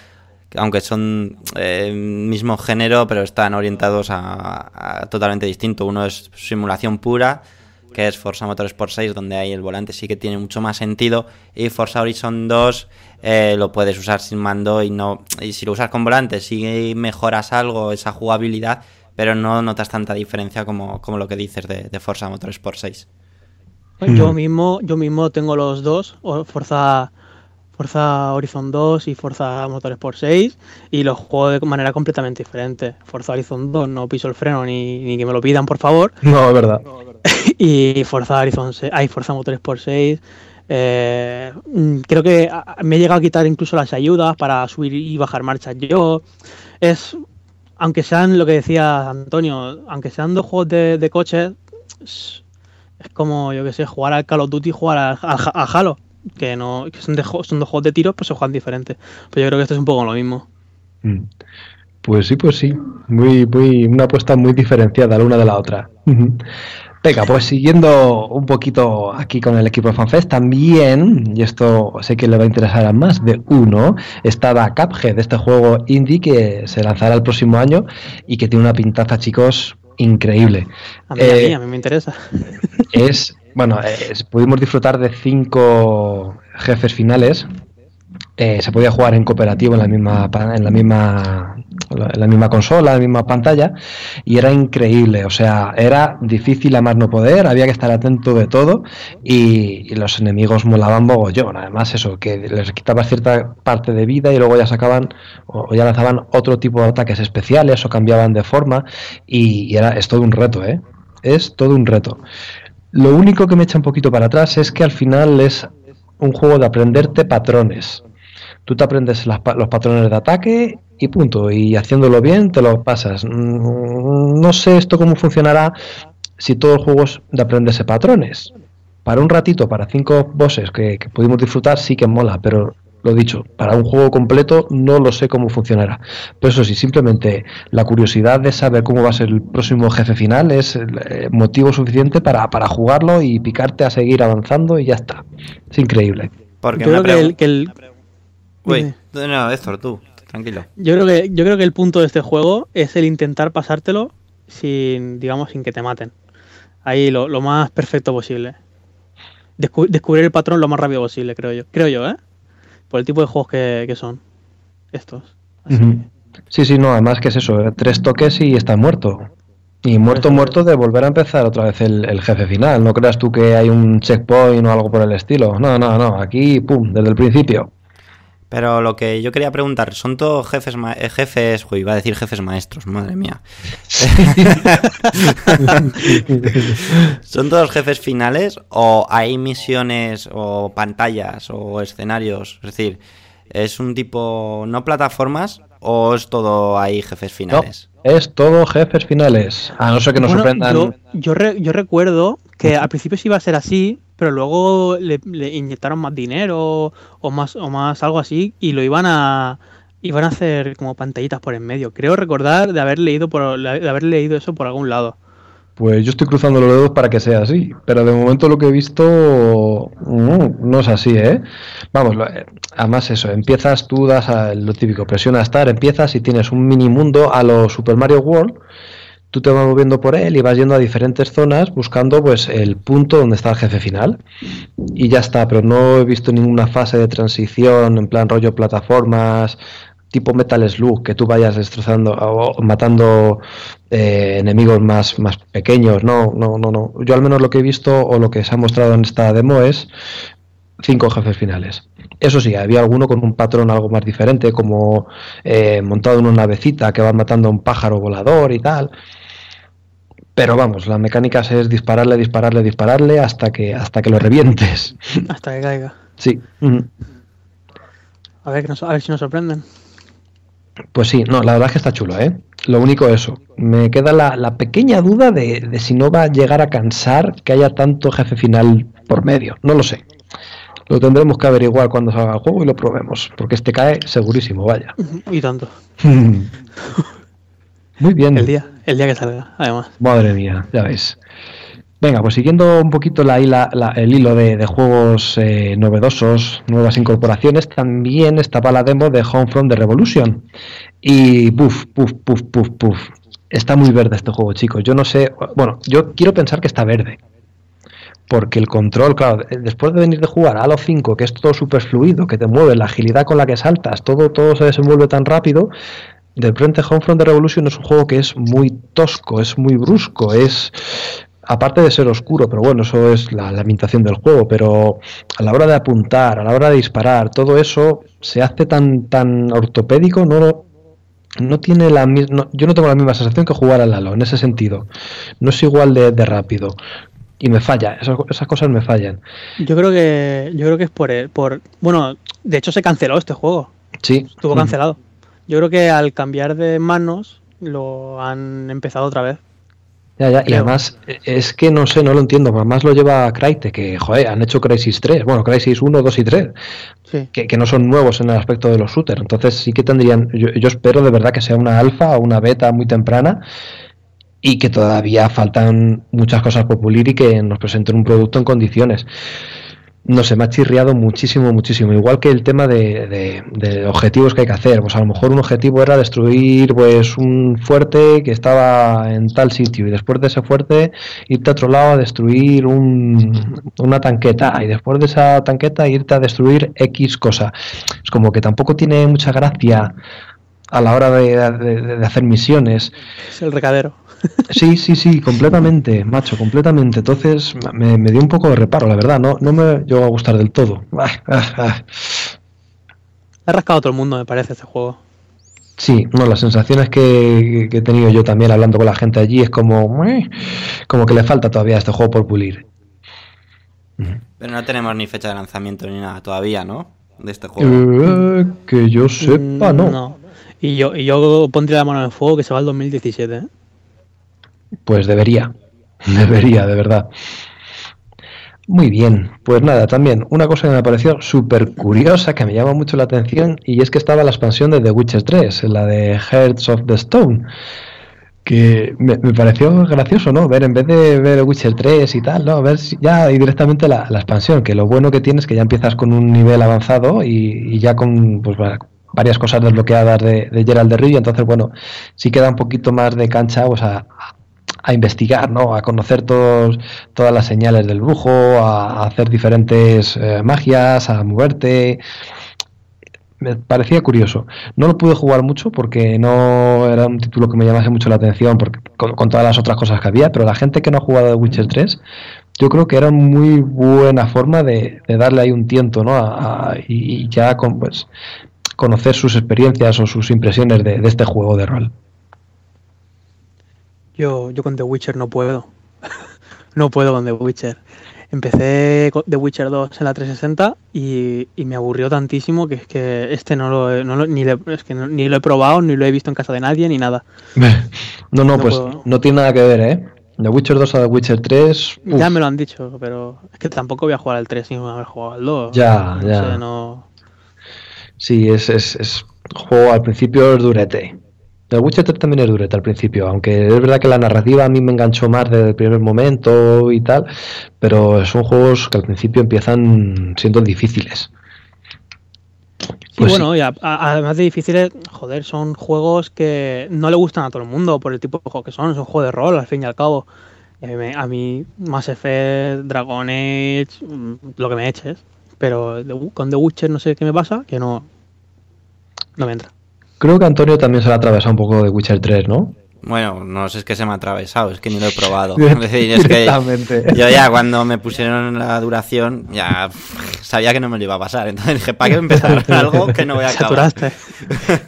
aunque son eh, mismo género, pero están orientados a, totalmente distinto. Uno es simulación pura, que es Forza Motorsport 6, donde ahí el volante sí que tiene mucho más sentido, y Forza Horizon 2 eh, lo puedes usar sin mando y no y si lo usas con volante sí mejoras algo esa jugabilidad, pero no notas tanta diferencia como, como lo que dices de, de Forza Motorsport 6. Yo mismo, yo mismo tengo los dos, Forza, Forza Horizon 2 y Forza Motorsport 6, y los juego de manera completamente diferente. Forza Horizon 2 no piso el freno ni, que me lo pidan, por favor. No, es verdad. y Forza Horizon 6, hay Forza Motorsport 6. Eh, mm, creo que me he llegado a quitar incluso las ayudas para subir y bajar marchas yo. Es, aunque sean lo que decía Antonio, aunque sean dos juegos de, de coches, es como, yo que sé, jugar al Call of Duty y jugar a, Halo. Que no son, son dos juegos de tiros, pues se juegan diferentes. Pues yo creo que esto es un poco lo mismo. Mm. Pues sí, pues sí. Muy, muy, una apuesta muy diferenciada la una de la otra. Venga, pues siguiendo un poquito aquí con el equipo de FanFest, también, y esto sé que le va a interesar a más de uno, estaba Cuphead, este juego indie que se lanzará el próximo año y que tiene una pintaza, chicos, increíble. A mí, a, mí, a mí me interesa. Es, bueno, pudimos disfrutar de cinco jefes finales. Eh, se podía jugar en cooperativo en la misma en la misma la misma consola, la misma pantalla y era increíble, o sea, era difícil a más no poder, había que estar atento de todo y, los enemigos molaban mogollón, además eso, que les quitaba cierta parte de vida y luego ya sacaban o ya lanzaban otro tipo de ataques especiales o cambiaban de forma y, era, es todo un reto, ¿eh? Es todo un reto. Lo único que me echa un poquito para atrás es que al final es un juego de aprenderte patrones. Tú te aprendes los patrones de ataque y punto. Y haciéndolo bien te lo pasas. Mm, no sé esto cómo funcionará si todo el juego es de aprenderse patrones. Para un ratito, para cinco bosses que, que pudimos disfrutar, sí que mola, pero lo dicho, para un juego completo no lo sé cómo funcionará. Pero eso sí, simplemente la curiosidad de saber cómo va a ser el próximo jefe final es eh, motivo suficiente para, para jugarlo y picarte a seguir avanzando y ya está. Es increíble. Porque Yo me creo que el, que el- Uy, no, Héctor, tú, tranquilo. Yo creo que yo creo que el punto de este juego es el intentar pasártelo sin, digamos, sin que te maten. Ahí lo, lo más perfecto posible. Descu- descubrir el patrón lo más rápido posible, creo yo. Creo yo, ¿eh? Por el tipo de juegos que, que son estos. Así Sí, sí, no, además que es eso, eh, tres toques y está muerto. Y muerto, muerto de volver a empezar otra vez el, el jefe final. No creas tú que hay un checkpoint o algo por el estilo. No, no, no, aquí, pum, desde el principio. Pero lo que yo quería preguntar, ¿son todos jefes, ma- eh, jefes, uy, iba a decir jefes maestros, madre mía. ¿Son todos jefes finales o hay misiones o pantallas o escenarios? Es decir, ¿es un tipo no plataformas o es todo ahí jefes No, finales? es todo jefes finales. A no ser que nos Bueno, sorprendan. Yo, yo, re- yo recuerdo que al principio sí iba a ser así, pero luego le, inyectaron más dinero o más, o más algo así y lo iban a iban a hacer como pantallitas por en medio. Creo recordar de haber leído por de haber leído eso por algún lado. Pues yo estoy cruzando los dedos para que sea así, pero de momento lo que he visto mm, no es así, ¿eh? Vamos, lo- eh, además eso, empiezas, tú das a lo típico, presiona Start, empiezas y tienes un mini mundo a lo Super Mario World, tú te vas moviendo por él y vas yendo a diferentes zonas buscando pues el punto donde está el jefe final y ya está, pero no he visto ninguna fase de transición en plan rollo plataformas tipo Metal Slug, que tú vayas destrozando o matando eh, enemigos más, más pequeños. No, no, no, no. Yo al menos lo que he visto o lo que se ha mostrado en esta demo es cinco jefes finales. Eso sí, había alguno con un patrón algo más diferente, como eh, montado en una navecita que va matando a un pájaro volador y tal. Pero vamos, la mecánica es dispararle, dispararle, dispararle hasta que hasta que lo revientes. Hasta que caiga. Sí. A ver, a ver si nos sorprenden. Pues sí, no, la verdad es que está chulo, ¿eh? Lo único eso, me queda la, la pequeña duda de, de si no va a llegar a cansar que haya tanto jefe final por medio, no lo sé. Lo tendremos que averiguar cuando salga el juego y lo probemos, porque este cae segurísimo, vaya. Y tanto. Muy bien. El día, el día que salga, además. Madre mía, ya ves. Venga, pues siguiendo un poquito la, hila- la- el hilo de, de juegos eh, novedosos, nuevas incorporaciones, también estaba la demo de Homefront de Revolution. Y puf, puf, puf, puf, puf. Está muy verde este juego, chicos. Yo no sé, bueno, yo quiero pensar que está verde. Porque el control, claro, eh, después de venir de jugar a Halo 5, que es todo súper fluido, que te mueve, la agilidad con la que saltas, todo, todo se desenvuelve tan rápido, de frente Homefront de Revolution es un juego que es muy tosco, es muy brusco, es aparte de ser oscuro, pero bueno, eso es la, la ambientación del juego, pero a la hora de apuntar, a la hora de disparar, todo eso se hace tan tan ortopédico, no lo- no tiene la misma, yo no tengo la misma sensación que jugar al Halo en ese sentido. No es igual de, de rápido y me falla, esas, esas cosas me fallan. Yo creo que yo creo que es por el, por bueno, de hecho se canceló este juego. Sí. Estuvo Mm. Yo creo que al cambiar de manos lo han empezado otra vez. Ya, ya, y además es que no sé, no lo entiendo, además lo lleva Crytek, que joder, han hecho Crisis 3, bueno, Crisis 1, 2 y 3, Sí. que, que no son nuevos en el aspecto de los shooters, entonces sí que tendrían, yo, yo espero de verdad que sea una alfa o una beta muy temprana y que todavía faltan muchas cosas por pulir y que nos presenten un producto en condiciones. No sé, me ha chirriado muchísimo, muchísimo. Igual que el tema de, objetivos que hay que hacer. Pues a lo mejor un objetivo era destruir pues un fuerte que estaba en tal sitio y después de ese fuerte irte a otro lado a destruir un- una tanqueta y después de esa tanqueta irte a destruir X cosa. Es como que tampoco tiene mucha gracia a la hora de- de hacer misiones. Es el recadero. Sí, sí, sí, completamente, macho, completamente. Entonces me, me dio un poco de reparo, la verdad, no, no me llegó a gustar del todo. Ah, ah, ah. Ha rascado a todo el mundo, me parece, este juego. Sí, no, las sensaciones que, que he tenido yo también hablando con la gente allí es como, como que le falta todavía a este juego por pulir. Pero no tenemos ni fecha de lanzamiento ni nada todavía, ¿no? de este juego. Eh, que yo sepa, no. Y yo, y yo pondría la mano en el fuego que se va al 2017. ¿eh? Pues debería. Debería, de verdad. Muy bien, pues nada, también una cosa que me pareció súper curiosa, que me llama mucho la atención, y es que estaba la expansión de The Witcher 3, la de Hearts of the Stone, que me, pareció gracioso, ¿no? Ver, en vez de ver The Witcher 3 y tal, ¿no? Ver si- ya directamente la, la expansión, que lo bueno que tienes es que ya empiezas con un nivel avanzado y, ya con pues, va- varias cosas desbloqueadas de, de Geralt de Rivia, entonces, bueno, sí queda un poquito más de cancha pues, a, a investigar, ¿no? A conocer todos, todas las señales del brujo, a, hacer diferentes eh, magias, a moverte. Me parecía curioso. No lo pude jugar mucho porque no era un título que me llamase mucho la atención porque, con, todas las otras cosas que había, pero la gente que no ha jugado The Witcher 3, yo creo que era muy buena forma de, de darle ahí un tiento, ¿no? A- a- y, ya con, pues, conocer sus experiencias o sus impresiones de este juego de rol. Yo, yo con The Witcher no puedo. no puedo con The Witcher. Empecé con The Witcher 2 en la 360 y, y me aburrió tantísimo que es que este no lo, he- no lo- ni, le- es que no- ni lo he probado, ni lo he visto en casa de nadie, ni nada. No, no, No pues puedo. no tiene nada que ver, ¿eh? The Witcher 2 a The Witcher 3. uf, Ya me lo han dicho, pero es que tampoco voy a jugar al 3 sin haber jugado al 2. Ya, no ya. sé, no- Sí, es, es, es juego al principio es durete. The Witcher 3 también es durete al principio, aunque es verdad que la narrativa a mí me enganchó más desde el primer momento y tal, pero son juegos que al principio empiezan siendo difíciles. Sí, Pues bueno, y a- a- además de difíciles, joder, son juegos que no le gustan a todo el mundo por el tipo de juego que son. Son juegos de rol, al fin y al cabo. Y a mí, a mí Mass Effect, Dragon Age, mm, lo que me eches. Pero con The Witcher no sé qué me pasa, que no, no me entra. Creo que Antonio también se le ha atravesado un poco de Witcher 3, ¿no? Bueno, no sé, es que se me ha atravesado, es que ni lo he probado. Es decir, es que Directamente. yo ya cuando me pusieron la duración, ya sabía que no me lo iba a pasar. Entonces dije, ¿para qué empezar algo que no voy a acabar? Saturaste.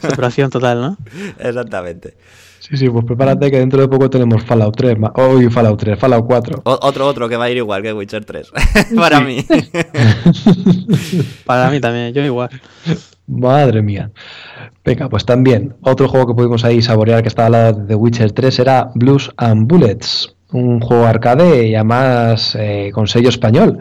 Saturación total, ¿no? Exactamente. Sí, sí, pues prepárate que dentro de poco tenemos Fallout 3, ma- hoy Fallout 3, Fallout 4. O- otro, otro que va a ir igual que Witcher 3. Para mí. Para mí también, yo igual. Madre mía. Venga, pues también otro juego que pudimos ahí saborear que estaba al lado de The Witcher 3 era Blues and Bullets, un juego arcade y además eh, con sello español.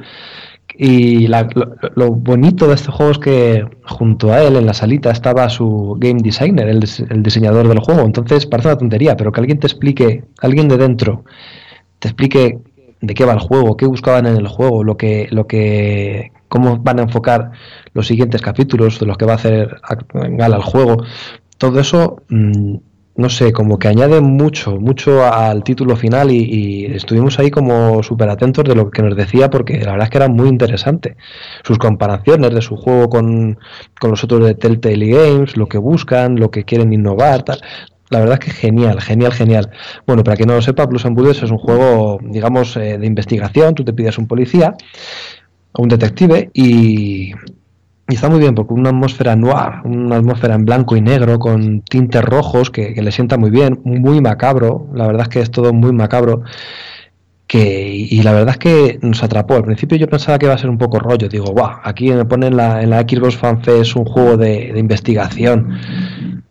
Y lo, bonito de este juego es que junto a él en la salita estaba su game designer, el, el diseñador del juego. Entonces parece una tontería, pero que alguien te explique, alguien de dentro, te explique de qué va el juego, qué buscaban en el juego, lo que, lo que, cómo van a enfocar los siguientes capítulos, de los que va a hacer ac- gala el juego. Todo eso, mm, no sé, como que añade mucho, mucho al título final y, estuvimos ahí como súper atentos de lo que nos decía porque la verdad es que era muy interesante. Sus comparaciones de su juego con, con los otros de Telltale Games, lo que buscan, lo que quieren innovar, tal. La verdad es que genial, genial, genial. Bueno, para quien no lo sepa, Blues and Bullets es un juego, digamos, eh, de investigación. Tú te pides un policía o un detective y, está muy bien porque una atmósfera noir, una atmósfera en blanco y negro con tintes rojos que, que le sienta muy bien, muy macabro. La verdad es que es todo muy macabro. Que, y la verdad es que nos atrapó. Al principio yo pensaba que iba a ser un poco rollo. Digo, guau, aquí me ponen la, en la Xbox Fan Fest un juego de, de investigación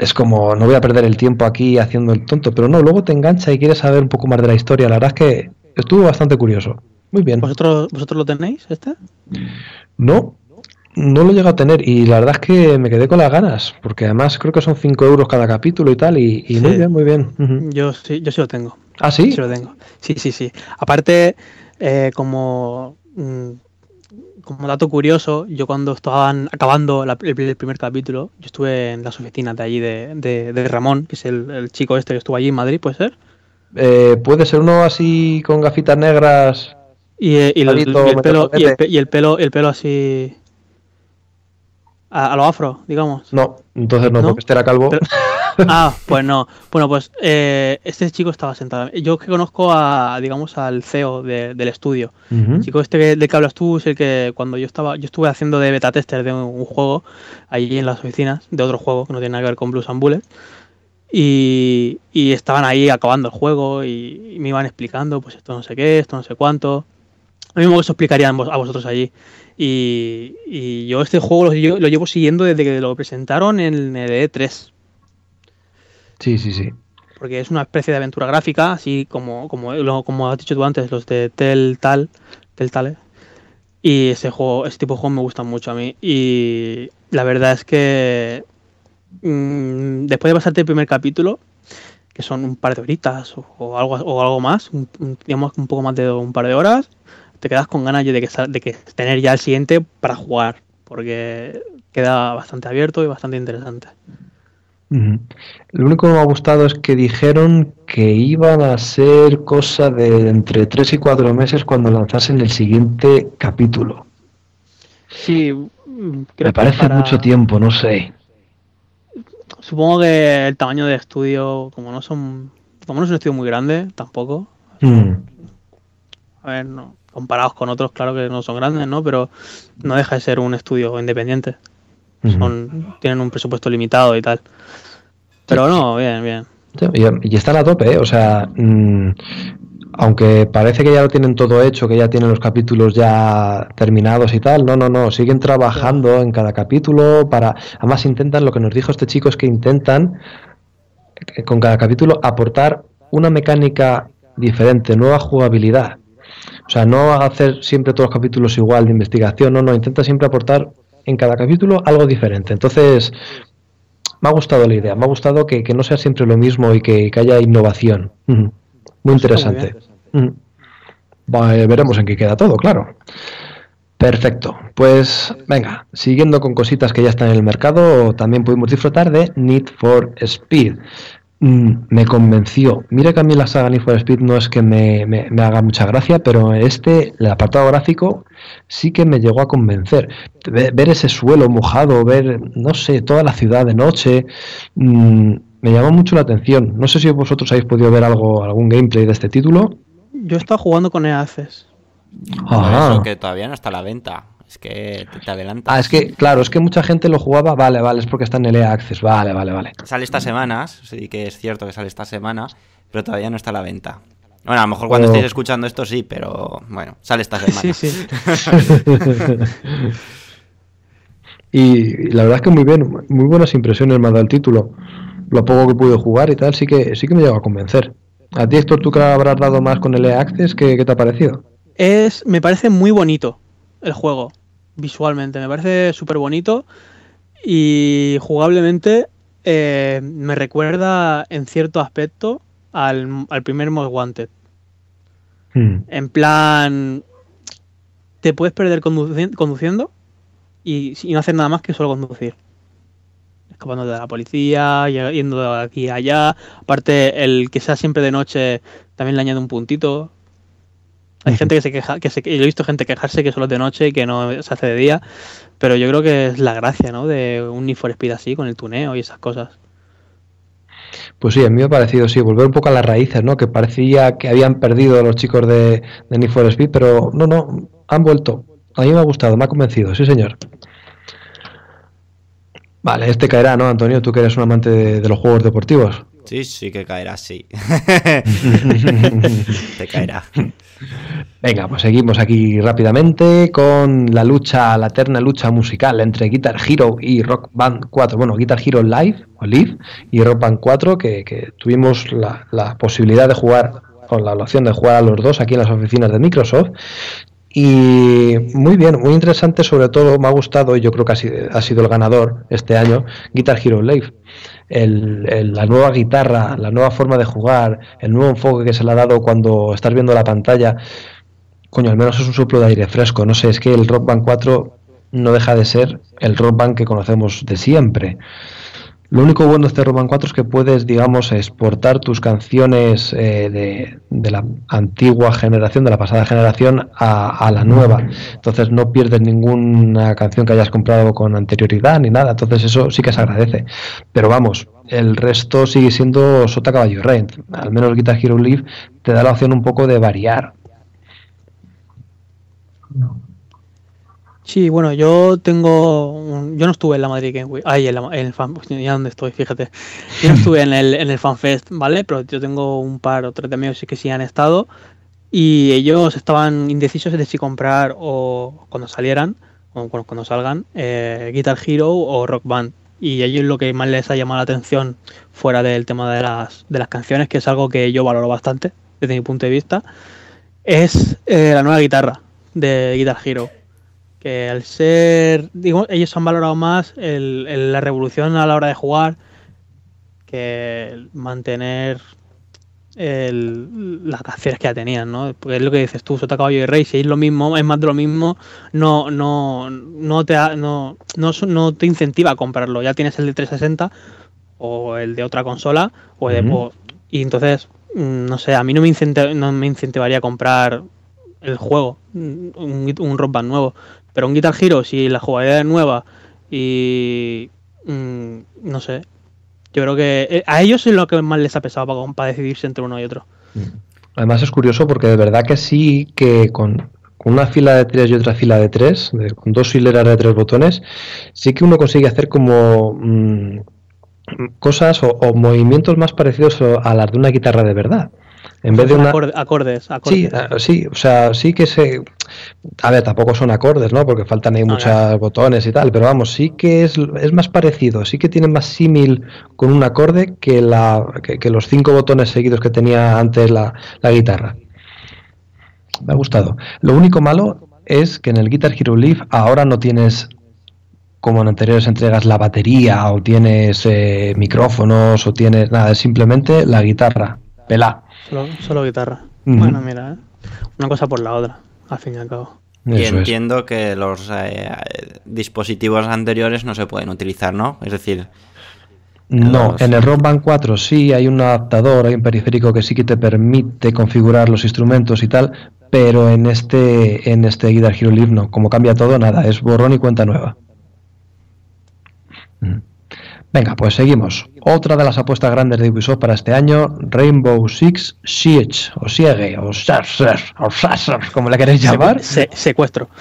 es como no voy a perder el tiempo aquí haciendo el tonto, pero no, luego te engancha y quieres saber un poco más de la historia. La verdad es que estuvo bastante curioso. Muy bien. ¿Vosotros, ¿Vosotros lo tenéis, este? No, no lo llego a tener y la verdad es que me quedé con las ganas, porque además creo que son 5 euros cada capítulo y tal, y, y Sí. muy bien, muy bien. Yo sí, yo sí lo tengo. Ah, sí. Sí lo tengo. Sí, sí, sí. Aparte, eh, como, mm, como dato curioso, yo cuando estaban acabando la- el, el primer capítulo, yo estuve en las oficinas de allí de, de- de Ramón, que es el, el chico este que estuvo allí en Madrid, ¿puede ser? Eh, Puede ser uno así con gafitas negras. Y, el, Palito, y el pelo, y, el, y pelo, el pelo así a, a lo afro, digamos. No, entonces no, ¿No? porque este era calvo. Pero- Ah, pues no. Bueno, pues eh, este chico estaba sentado. Yo que conozco a, digamos, al CEO de- del estudio. El chico este que, del que hablas tú es el que cuando yo estaba, yo estuve haciendo de beta tester de un, un juego allí en las oficinas, de otro juego que no tiene nada que ver con Blues and Bullets. Y, y estaban ahí acabando el juego y, y me iban explicando, pues esto no sé qué, esto no sé cuánto. Lo mismo que os explicarían vos- a vosotros allí. Y, yo este juego lo, llevo siguiendo desde que lo presentaron en el E3. Sí, sí, sí. Porque es una especie de aventura gráfica, así como, como, como has dicho tú antes, los de Telltale. Telltale. Y ese juego, ese tipo de juego me gusta mucho a mí. Y la verdad es que mm, después de pasarte el primer capítulo, que son un par de horitas o, algo, o algo más, digamos un poco más de un par de horas, te quedas con ganas de que, de que tener ya el siguiente para jugar, porque queda bastante abierto y bastante interesante. Lo único que me ha gustado es que dijeron que iban a ser cosa de entre 3 y 4 meses cuando lanzasen el siguiente capítulo. Sí, me parece mucho tiempo, no sé. Supongo que el tamaño de estudio, como no son, como no es un estudio muy grande, tampoco. Mm. A ver, no, comparados con otros, claro que no son grandes, ¿no? Pero no deja de ser un estudio independiente. Son, tienen un presupuesto limitado y tal. Pero no, bien, bien. Y, y están a tope, ¿eh? O sea, mm, aunque parece que ya lo tienen todo hecho, que ya tienen los capítulos ya terminados y tal, no, no, no, siguen trabajando en cada capítulo para, además intentan, lo que nos dijo este chico es que intentan eh, con cada capítulo aportar una mecánica diferente, nueva jugabilidad. O sea, no hacer siempre todos los capítulos igual de investigación, no, no, intenta siempre aportar en cada capítulo algo diferente. Entonces, me ha gustado la idea, me ha gustado que, no sea siempre lo mismo y que, haya innovación. Muy interesante. veremos en qué queda todo, claro. Perfecto. Pues venga, siguiendo con cositas que ya están en el mercado, también pudimos disfrutar de Need for Speed. Mm, me convenció. Mira que a mí la saga Need for Speed no es que me, haga mucha gracia, pero este, el apartado gráfico, sí que me llegó a convencer. Ver, ese suelo mojado, ver, no sé, toda la ciudad de noche, mm, me llamó mucho la atención. No sé si vosotros habéis podido ver algo, algún gameplay de este título. Yo he estado jugando con EACES. Eso que todavía no está a la venta. Es que te, adelantas. Ah, es que, claro, es que mucha gente lo jugaba, vale, vale, es porque está en el EA Access, vale, vale, vale. Sale esta semana, sí que es cierto que sale esta semana, pero todavía no está a la venta. Bueno, a lo mejor cuando estéis escuchando esto sí, pero bueno, sale esta semana. Sí, sí. y la verdad es que muy bien, muy buenas impresiones me ha dado el título. Lo poco que pude jugar y tal, sí que sí que me llegó a convencer. A ti, Héctor, tú que habrás dado más con el EA Access, ¿qué, ¿qué te ha parecido? Es, me parece muy bonito el juego visualmente. Me parece súper bonito y jugablemente eh, me recuerda en cierto aspecto al, primer Most Wanted. Hmm. En plan, te puedes perder conduciendo y, no hacer nada más que solo conducir. Escapando de la policía, yendo de aquí a allá. Aparte, el que sea siempre de noche también le añade un puntito. Hay gente que se queja, que se, yo he visto gente quejarse que solo es de noche y que no se hace de día, pero yo creo que es la gracia, ¿no? De un Need for Speed así, con el tuneo y esas cosas. Pues sí, a mí me ha parecido, sí, volver un poco a las raíces, ¿no? Que parecía que habían perdido los chicos de, de Need for Speed, pero no, no, han vuelto. A mí me ha gustado, me ha convencido, sí, señor. Vale, este caerá, ¿no, Antonio? Tú que eres un amante de los juegos deportivos. Sí, sí que caerá, sí. Te caerá. Venga, pues seguimos aquí rápidamente con la lucha, la eterna lucha musical entre Guitar Hero y Rock Band 4. Bueno, Guitar Hero Live o Live y Rock Band 4, que, tuvimos la, la, posibilidad de jugar, con la opción de jugar a los dos aquí en las oficinas de Microsoft. Y muy bien, muy interesante, sobre todo me ha gustado, y yo creo que ha sido, el ganador este año, Guitar Hero Live. la nueva guitarra, la nueva forma de jugar, el nuevo enfoque que se le ha dado cuando estás viendo la pantalla, coño, al menos es un soplo de aire fresco. No sé, es que el Rock Band 4 no deja de ser el Rock Band que conocemos de siempre. Lo único bueno de este Roman 4 es que puedes, digamos, exportar tus canciones eh, de, la antigua generación, de la pasada generación, a, la nueva. Entonces no pierdes ninguna canción que hayas comprado con anterioridad ni nada. Entonces eso sí que se agradece. Pero vamos, el resto sigue siendo Sota Caballo Rey. Al menos Guitar Hero Live te da la opción un poco de variar. Sí, bueno, yo tengo. yo no estuve en la Madrid Game Week. Ay, en, el fan. Ya donde estoy, fíjate. Yo no estuve en el, en el FanFest, ¿vale? Pero yo tengo un par o tres de amigos que sí han estado. y ellos estaban indecisos de si comprar o cuando salieran, o cuando, salgan, eh, Guitar Hero o Rock Band. Y ellos lo que más les ha llamado la atención fuera del tema de las, de las canciones, que es algo que yo valoro bastante desde mi punto de vista, es eh, la nueva guitarra de Guitar Hero. Que al ser, digo, ellos han valorado más la revolución a la hora de jugar que mantener el, las canciones que ya tenían, ¿no? Porque es lo que dices tú, Sota Caballo y Rey, si es lo mismo, es más de lo mismo, no, no, no te no, no, no te incentiva a comprarlo. Ya tienes el de 360 o el de otra consola, o de, y entonces, mm, no sé, a mí no me, no me incentivaría a comprar el juego, un, un Rock Band nuevo. Pero un Guitar Hero, si la jugabilidad es nueva y mm, no sé, yo creo que eh, a ellos es lo que más les ha pesado para, decidirse entre uno y otro. Además es curioso porque de verdad que sí que con, una fila de tres y otra fila de tres, con dos hileras de tres botones, sí que uno consigue hacer como mm, cosas o, movimientos más parecidos a las de una guitarra de verdad. En vez de una... acordes, Sí, ah, sí, o sea, sí que se... A ver, tampoco son acordes, ¿no? Porque faltan ahí muchos botones y tal, pero vamos, sí que es, es más parecido, sí que tiene más símil con un acorde que, la, que, los cinco botones seguidos que tenía antes la, la guitarra. Me ha gustado. Lo único malo es que en el Guitar Hero Leaf ahora no tienes como en anteriores entregas la batería o tienes eh, micrófonos o tienes nada, es simplemente la guitarra, pelá. Solo, guitarra. Bueno, mira, ¿eh? una cosa por la otra, al fin y al cabo. Y entiendo que los eh, dispositivos anteriores no se pueden utilizar, ¿no? Es decir... No, en el Rock Band 4 sí hay un adaptador, hay un periférico que sí que te permite configurar los instrumentos y tal, pero en este en este Guitar Hero Live no, como cambia todo, nada, es borrón y cuenta nueva. Mm. Venga, pues seguimos. Otra de las apuestas grandes de Ubisoft para este año, Rainbow Six Siege, o Siege, o Sasser, o Sasser, como le queréis llamar. secuestro.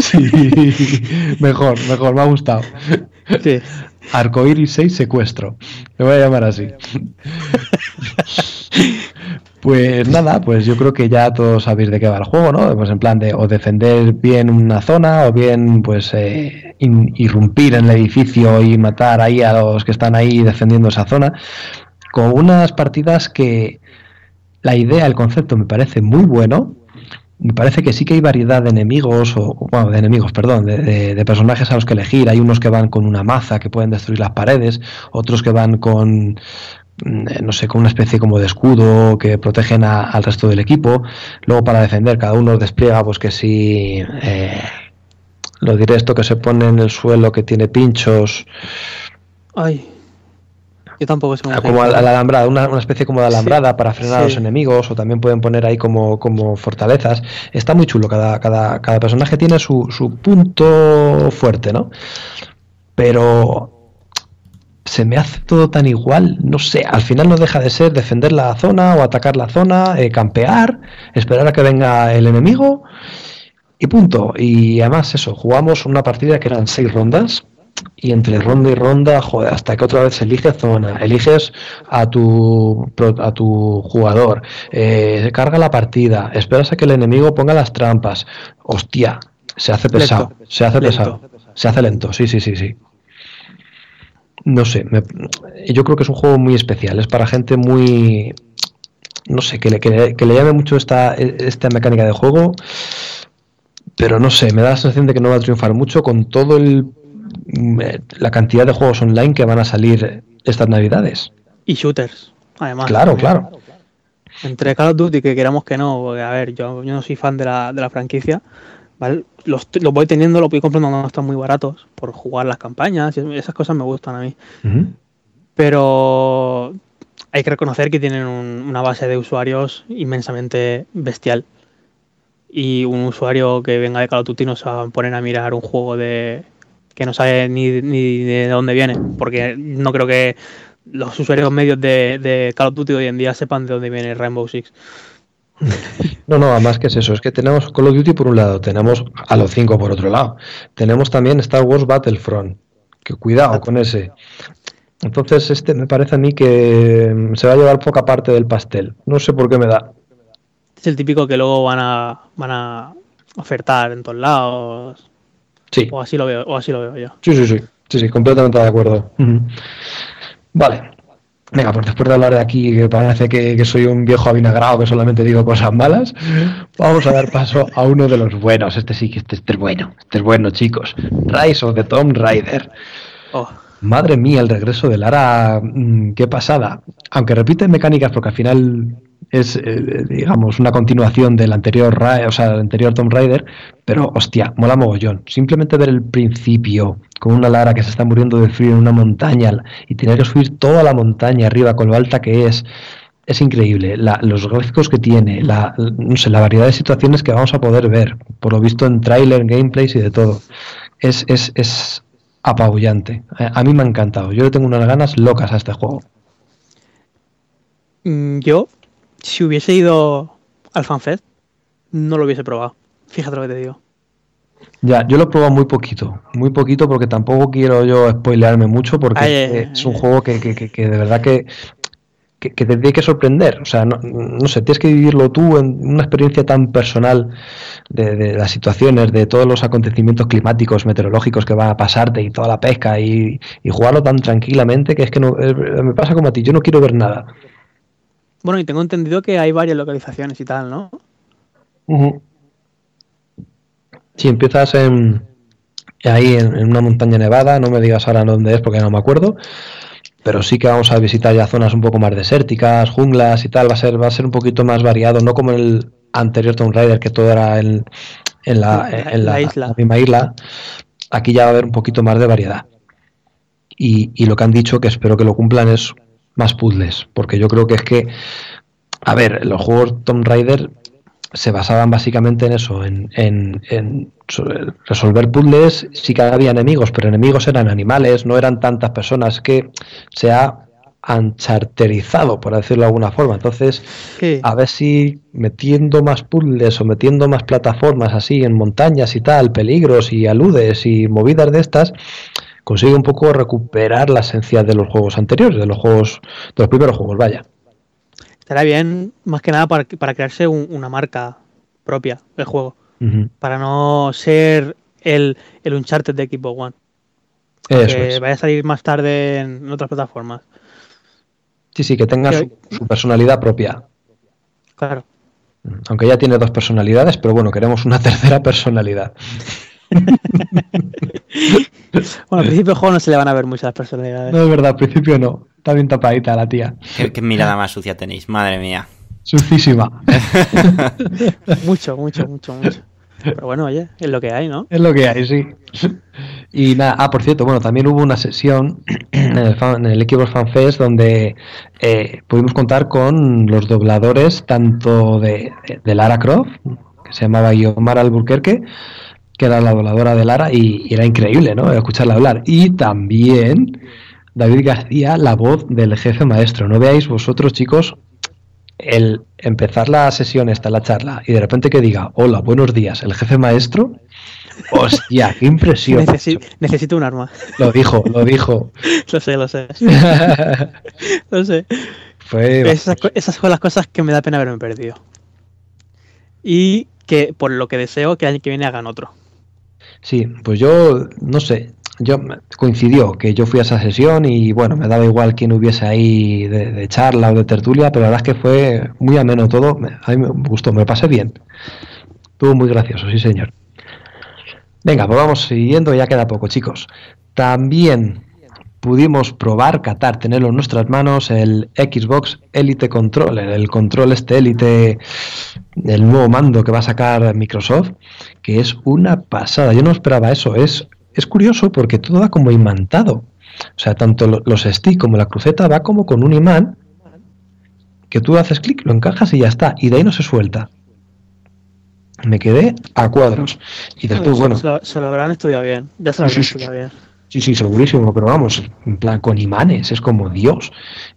sí, mejor, mejor, me ha gustado. Sí. Arcoiris 6 secuestro. Me voy a llamar así. Pues nada, pues yo creo que ya todos sabéis de qué va el juego, ¿no? Pues en plan de o defender bien una zona o bien pues eh, irrumpir en el edificio y matar ahí a los que están ahí defendiendo esa zona. Con unas partidas que la idea, el concepto me parece muy bueno. Me parece que sí que hay variedad de enemigos, o bueno, de enemigos, perdón, de personajes a los que elegir. Hay unos que van con una maza que pueden destruir las paredes, otros que van con, no sé, con una especie como de escudo que protegen al resto del equipo. Luego para defender cada uno despliega pues que si eh, lo diré esto que se pone en el suelo que tiene pinchos. Ay. Yo tampoco sé ah, Como la alambrada, una, especie como de alambrada para frenar a los enemigos, o también pueden poner ahí como, como fortalezas. Está muy chulo, cada, cada, cada personaje tiene su, su punto fuerte, ¿no? Pero se me hace todo tan igual, no sé, al final no deja de ser defender la zona o atacar la zona, eh, campear, esperar a que venga el enemigo y punto. Y además eso, jugamos una partida que eran seis rondas y entre ronda y ronda, joder, hasta que otra vez se elige zona, eliges a tu, a tu jugador, eh, carga la partida, esperas a que el enemigo ponga las trampas, hostia, se hace pesado, se hace pesado, se hace lento, sí, sí, sí, sí no sé, yo creo que es un juego muy especial, es para gente muy, no sé, que le, que le, llame mucho esta, esta mecánica de juego, pero no sé, me da la sensación de que no va a triunfar mucho con todo el la cantidad de juegos online que van a salir estas navidades. Y shooters, además. Claro, claro. Entre Call of Duty, que queramos que no, porque a ver, yo, yo no soy fan de la, de la franquicia, los, voy teniendo, los voy comprando cuando están muy baratos por jugar las campañas, esas cosas me gustan a mí. Pero hay que reconocer que tienen una base de usuarios inmensamente bestial. Y un usuario que venga de Call of Duty no se va a poner a mirar un juego de que no sabe ni, ni de dónde viene, porque no creo que los usuarios medios de, de Call of Duty hoy en día sepan de dónde viene Rainbow Six. No, no, además que es eso, es que tenemos Call of Duty por un lado, tenemos a los 5 por otro lado, tenemos también Star Wars Battlefront, que cuidado con ese. Entonces este me parece a mí que se va a llevar poca parte del pastel, no sé por qué me da. es el típico que luego van a, van a ofertar en todos lados. Sí. O así lo veo, o así lo veo yo. Sí, sí, sí. Sí, sí, completamente de acuerdo. Vale. Venga, pues después de hablar de aquí, que parece que, soy un viejo avinagrado que solamente digo cosas malas, vamos a dar paso a uno de los buenos. Este sí que este, este es bueno. Este es bueno, chicos. Rise of the Tomb Raider. Oh. Madre mía, el regreso de Lara, mm, qué pasada. Aunque repite mecánicas porque al final es, eh, digamos, una continuación del anterior, o sea, del anterior Tomb Raider, pero hostia, mola mogollón. Simplemente ver el principio con una Lara que se está muriendo de frío en una montaña y tener que subir toda la montaña arriba con lo alta que es, es increíble. los gráficos que tiene, la, no sé, la variedad de situaciones que vamos a poder ver, por lo visto en trailer, gameplays y de todo. Es, es, es apabullante. Eh, a mí me ha encantado. Yo le tengo unas ganas locas a este juego. Mm, yo, si hubiese ido al FanFest, no lo hubiese probado. Fíjate lo que te digo. Ya, yo lo he probado muy poquito, muy poquito porque tampoco quiero yo spoilearme mucho porque es un juego que, que, que, de verdad que que, te tiene que sorprender. O sea, no, no, sé, tienes que vivirlo tú en una experiencia tan personal de, las situaciones, de todos los acontecimientos climáticos, meteorológicos que van a pasarte y toda la pesca y, jugarlo tan tranquilamente que es que no, eh, me pasa como a ti, yo no quiero ver nada. Bueno, y tengo entendido que hay varias localizaciones y tal, ¿no? Si empiezas en, ahí en, en, una montaña nevada, no me digas ahora dónde es porque no me acuerdo, pero sí que vamos a visitar ya zonas un poco más desérticas, junglas y tal, va a ser, va a ser un poquito más variado, no como el anterior Tomb Raider que todo era en, en, la, en la, isla. misma isla. Aquí ya va a haber un poquito más de variedad. Y, y lo que han dicho, que espero que lo cumplan, es más puzzles, porque yo creo que es que, a ver, los juegos Tomb Raider se basaban básicamente en eso, en, en, resolver puzzles. Sí que había enemigos, pero enemigos eran animales, no eran tantas personas que se ha ancharterizado, por decirlo de alguna forma. Entonces, a ver si metiendo más puzzles o metiendo más plataformas así en montañas y tal, peligros y aludes y movidas de estas, consigue un poco recuperar la esencia de los juegos anteriores, de los juegos, de los primeros juegos, vaya estará bien más que nada para, para crearse una marca propia del juego. Para no ser el, el Uncharted de Equipo One. que vaya a salir más tarde en otras plataformas. Sí, sí, que tenga su, personalidad propia. Claro. Aunque ya tiene dos personalidades, pero bueno, queremos una tercera personalidad. bueno, al principio del juego no se le van a ver muchas personalidades. No, es verdad, al principio no. Está bien tapadita la tía. Qué, mirada más sucia tenéis, madre mía. Sucísima. mucho, mucho, mucho, mucho. Pero bueno, oye, es lo que hay, ¿no? Es lo que hay, sí. Y nada, ah, por cierto, bueno, también hubo una sesión en el, fan, en el Xbox Fan Fest donde eh, pudimos contar con los dobladores tanto de, Lara Croft, que se llamaba Guiomar Alburquerque, que era la dobladora de Lara, y, era increíble, ¿no? Escucharla hablar. Y también David García, la voz del jefe maestro. No veáis vosotros, chicos, el empezar la sesión esta, la charla, y de repente que diga, hola, buenos días, el jefe maestro. Hostia, qué impresión. necesito un arma. Lo dijo, lo dijo. lo sé, lo sé. lo sé. Fue esas, esas son las cosas que me da pena haberme perdido. Y que por lo que deseo que el año que viene hagan otro. Sí, pues yo no sé, yo coincidió que yo fui a esa sesión y bueno, me daba igual quién hubiese ahí de, charla o de tertulia, pero la verdad es que fue muy ameno todo, a mí me gustó, me pasé bien. Estuvo muy gracioso, sí señor. Venga, pues vamos siguiendo, ya queda poco, chicos. También pudimos probar, catar, tenerlo en nuestras manos, el Xbox Elite Controller, el control este Elite, el nuevo mando que va a sacar Microsoft, que es una pasada. Yo no esperaba eso, es es curioso porque todo va como imantado. O sea, tanto los sticks como la cruceta va como con un imán que tú haces clic, lo encajas y ya está. Y de ahí no se suelta. Me quedé a cuadros. Y después, bueno. Se lo, habrán estudiado bien. Ya se lo habrán estudiado bien. Sí, sí, segurísimo, pero vamos, en plan con imanes, es como Dios.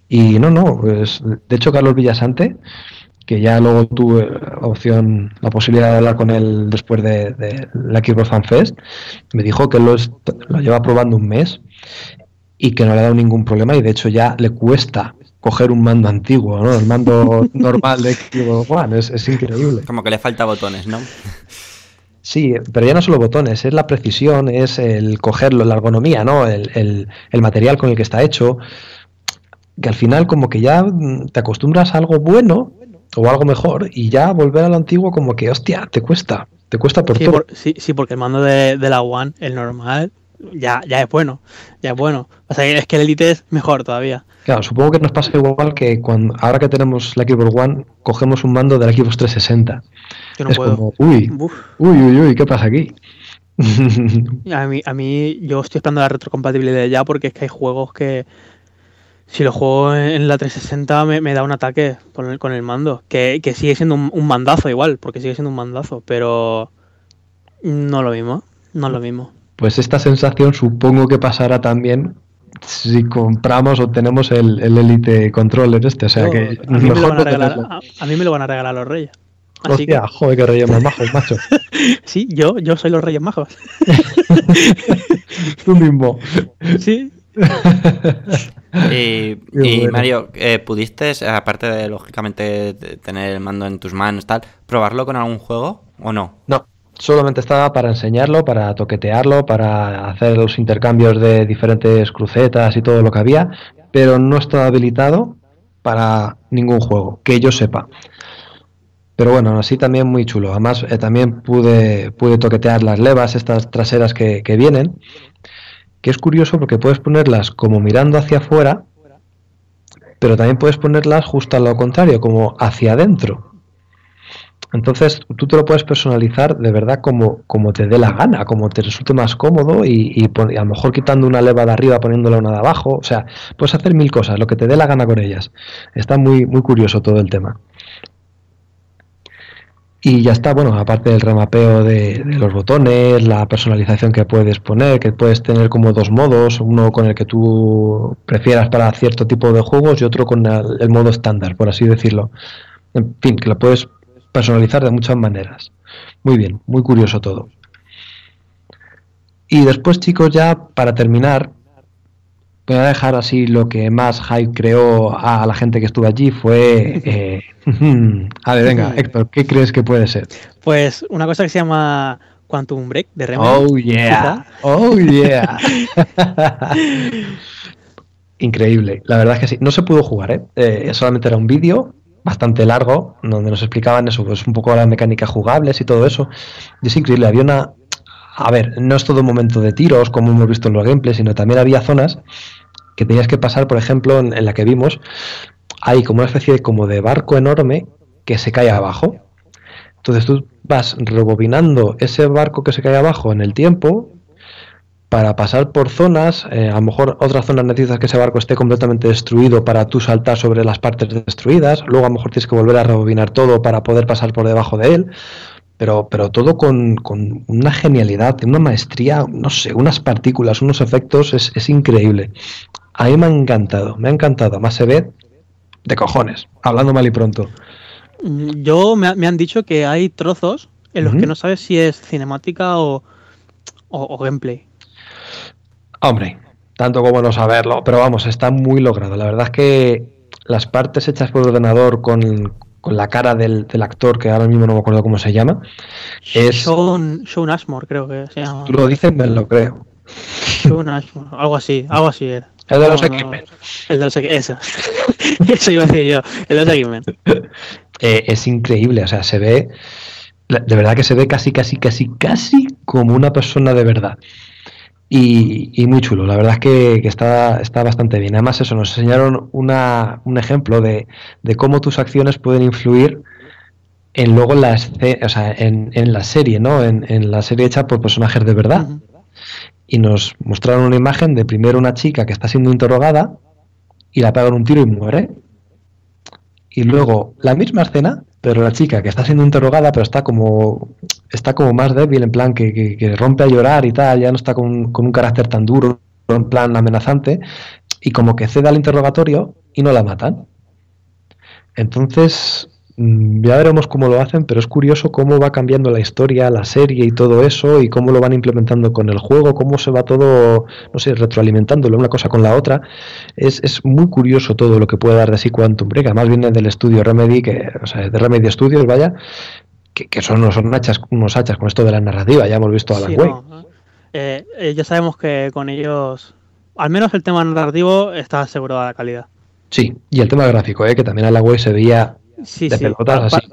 Y no, no, pues de hecho Carlos Villasante que ya luego tuve opción, la posibilidad de hablar con él después de, la Xbox Fan Fest, me dijo que lo, lo lleva probando un mes y que no le ha dado ningún problema y de hecho ya le cuesta coger un mando antiguo, ¿no? El mando normal de Xbox One, es, es increíble. Como que le falta botones, ¿no? Sí, pero ya no solo botones, es la precisión, es el cogerlo, la ergonomía, ¿no? El, el, el, material con el que está hecho. Que al final como que ya te acostumbras a algo bueno o algo mejor y ya volver a lo antiguo como que, hostia, te cuesta, te cuesta por sí, todo. Por, sí, sí, porque el mando de, de, la One, el normal, ya, ya es bueno, ya es bueno. O sea, es que el Elite es mejor todavía. Claro, supongo que nos pasa igual que cuando ahora que tenemos la Xbox One, cogemos un mando de la Xbox 360. Yo no es puedo. como, uy, Uf. uy, uy, uy, ¿qué pasa aquí? A mí, a mí, yo estoy esperando la retrocompatibilidad ya porque es que hay juegos que si lo juego en la 360 me, me da un ataque con el, con el mando. Que, que sigue siendo un, un, mandazo igual, porque sigue siendo un mandazo, pero no lo mismo, no lo mismo. Pues esta sensación supongo que pasará también si compramos o tenemos el, el Elite Controller este. O sea que a, mí mejor no regalar, a, a, mí me lo van a regalar los reyes. Así Hostia, que... joder, que reyes más majos, macho. sí, yo, yo soy los reyes majos. Tú mismo. Sí. y, y bueno. Mario, eh, ¿pudiste, aparte de lógicamente tener el mando en tus manos, tal, probarlo con algún juego o no? No, solamente estaba para enseñarlo, para toquetearlo, para hacer los intercambios de diferentes crucetas y todo lo que había, pero no estaba habilitado para ningún juego, que yo sepa. Pero bueno, así también muy chulo. Además, eh, también pude, pude toquetear las levas, estas traseras que, que, vienen, que es curioso porque puedes ponerlas como mirando hacia afuera, pero también puedes ponerlas justo a lo contrario, como hacia adentro. Entonces tú te lo puedes personalizar de verdad como, como te dé la gana, como te resulte más cómodo y, y, y, a lo mejor quitando una leva de arriba poniéndola una de abajo. O sea, puedes hacer mil cosas, lo que te dé la gana con ellas. Está muy, muy curioso todo el tema. Y ya está, bueno, aparte del remapeo de, los botones, la personalización que puedes poner, que puedes tener como dos modos, uno con el que tú prefieras para cierto tipo de juegos y otro con el, el modo estándar, por así decirlo. En fin, que lo puedes personalizar de muchas maneras. Muy bien, muy curioso todo. Y después, chicos, ya para terminar, voy a dejar así lo que más hype creó a la gente que estuvo allí fue... Eh, a ver, venga, Héctor, ¿qué crees que puede ser? Pues una cosa que se llama Quantum Break de Remedy. Oh, yeah. Oh, yeah. Increíble, la verdad es que sí. No se pudo jugar, ¿eh? eh solamente era un vídeo bastante largo, donde nos explicaban eso, pues un poco las mecánicas jugables y todo eso. Y es increíble, había una... A ver, no es todo un momento de tiros, como hemos visto en los gameplays, sino también había zonas que tenías que pasar, por ejemplo, en, la que vimos, hay como una especie de, como de barco enorme que se cae abajo. Entonces tú vas rebobinando ese barco que se cae abajo en el tiempo para pasar por zonas, eh, a lo mejor otras zonas necesitas que ese barco esté completamente destruido para tú saltar sobre las partes destruidas, luego a lo mejor tienes que volver a rebobinar todo para poder pasar por debajo de él, pero, pero todo con, con una genialidad, una maestría, no sé, unas partículas, unos efectos, es, es, increíble. A mí me ha encantado, me ha encantado, más se ve de cojones, hablando mal y pronto. Yo me, me han dicho que hay trozos en los uh -huh. que no sabes si es cinemática o, o, o gameplay. Hombre, tanto como no saberlo, pero vamos, está muy logrado. La verdad es que las partes hechas por ordenador con, con la cara del, del, actor, que ahora mismo no me acuerdo cómo se llama, es... Sean, Sean Ashmore, creo que se llama. Tú lo dices, me lo creo. Sean Ashmore, algo así, algo así era. El de los no, X-Men. No, el de los Eso. eso iba a decir yo, el de los X-Men. Eh, es increíble, o sea, se ve... De verdad que se ve casi, casi, casi, casi como una persona de verdad. Y, y, muy chulo, la verdad es que, que, está, está bastante bien. Además, eso, nos enseñaron una, un ejemplo de, de, cómo tus acciones pueden influir en luego la, o sea, en, en, la serie, ¿no? En, en, la serie hecha por personajes de verdad. Uh -huh. Y nos mostraron una imagen de primero una chica que está siendo interrogada y la pegan un tiro y muere. Y luego la misma escena, pero la chica que está siendo interrogada, pero está como está como más débil, en plan que, que, rompe a llorar y tal, ya no está con, con, un carácter tan duro, en plan amenazante, y como que cede al interrogatorio y no la matan. Entonces, ya veremos cómo lo hacen, pero es curioso cómo va cambiando la historia, la serie y todo eso, y cómo lo van implementando con el juego, cómo se va todo, no sé, retroalimentándolo una cosa con la otra. Es, es muy curioso todo lo que puede dar de sí Quantum Break. Además viene del estudio Remedy, que, o sea, de Remedy Studios, vaya, que, son, son hachas, unos hachas con esto de la narrativa. Ya hemos visto a la web eh, eh, ya sabemos que con ellos, al menos el tema narrativo, está asegurada la calidad. Sí, y el tema gráfico, ¿eh? que también a la web se veía sí, sí.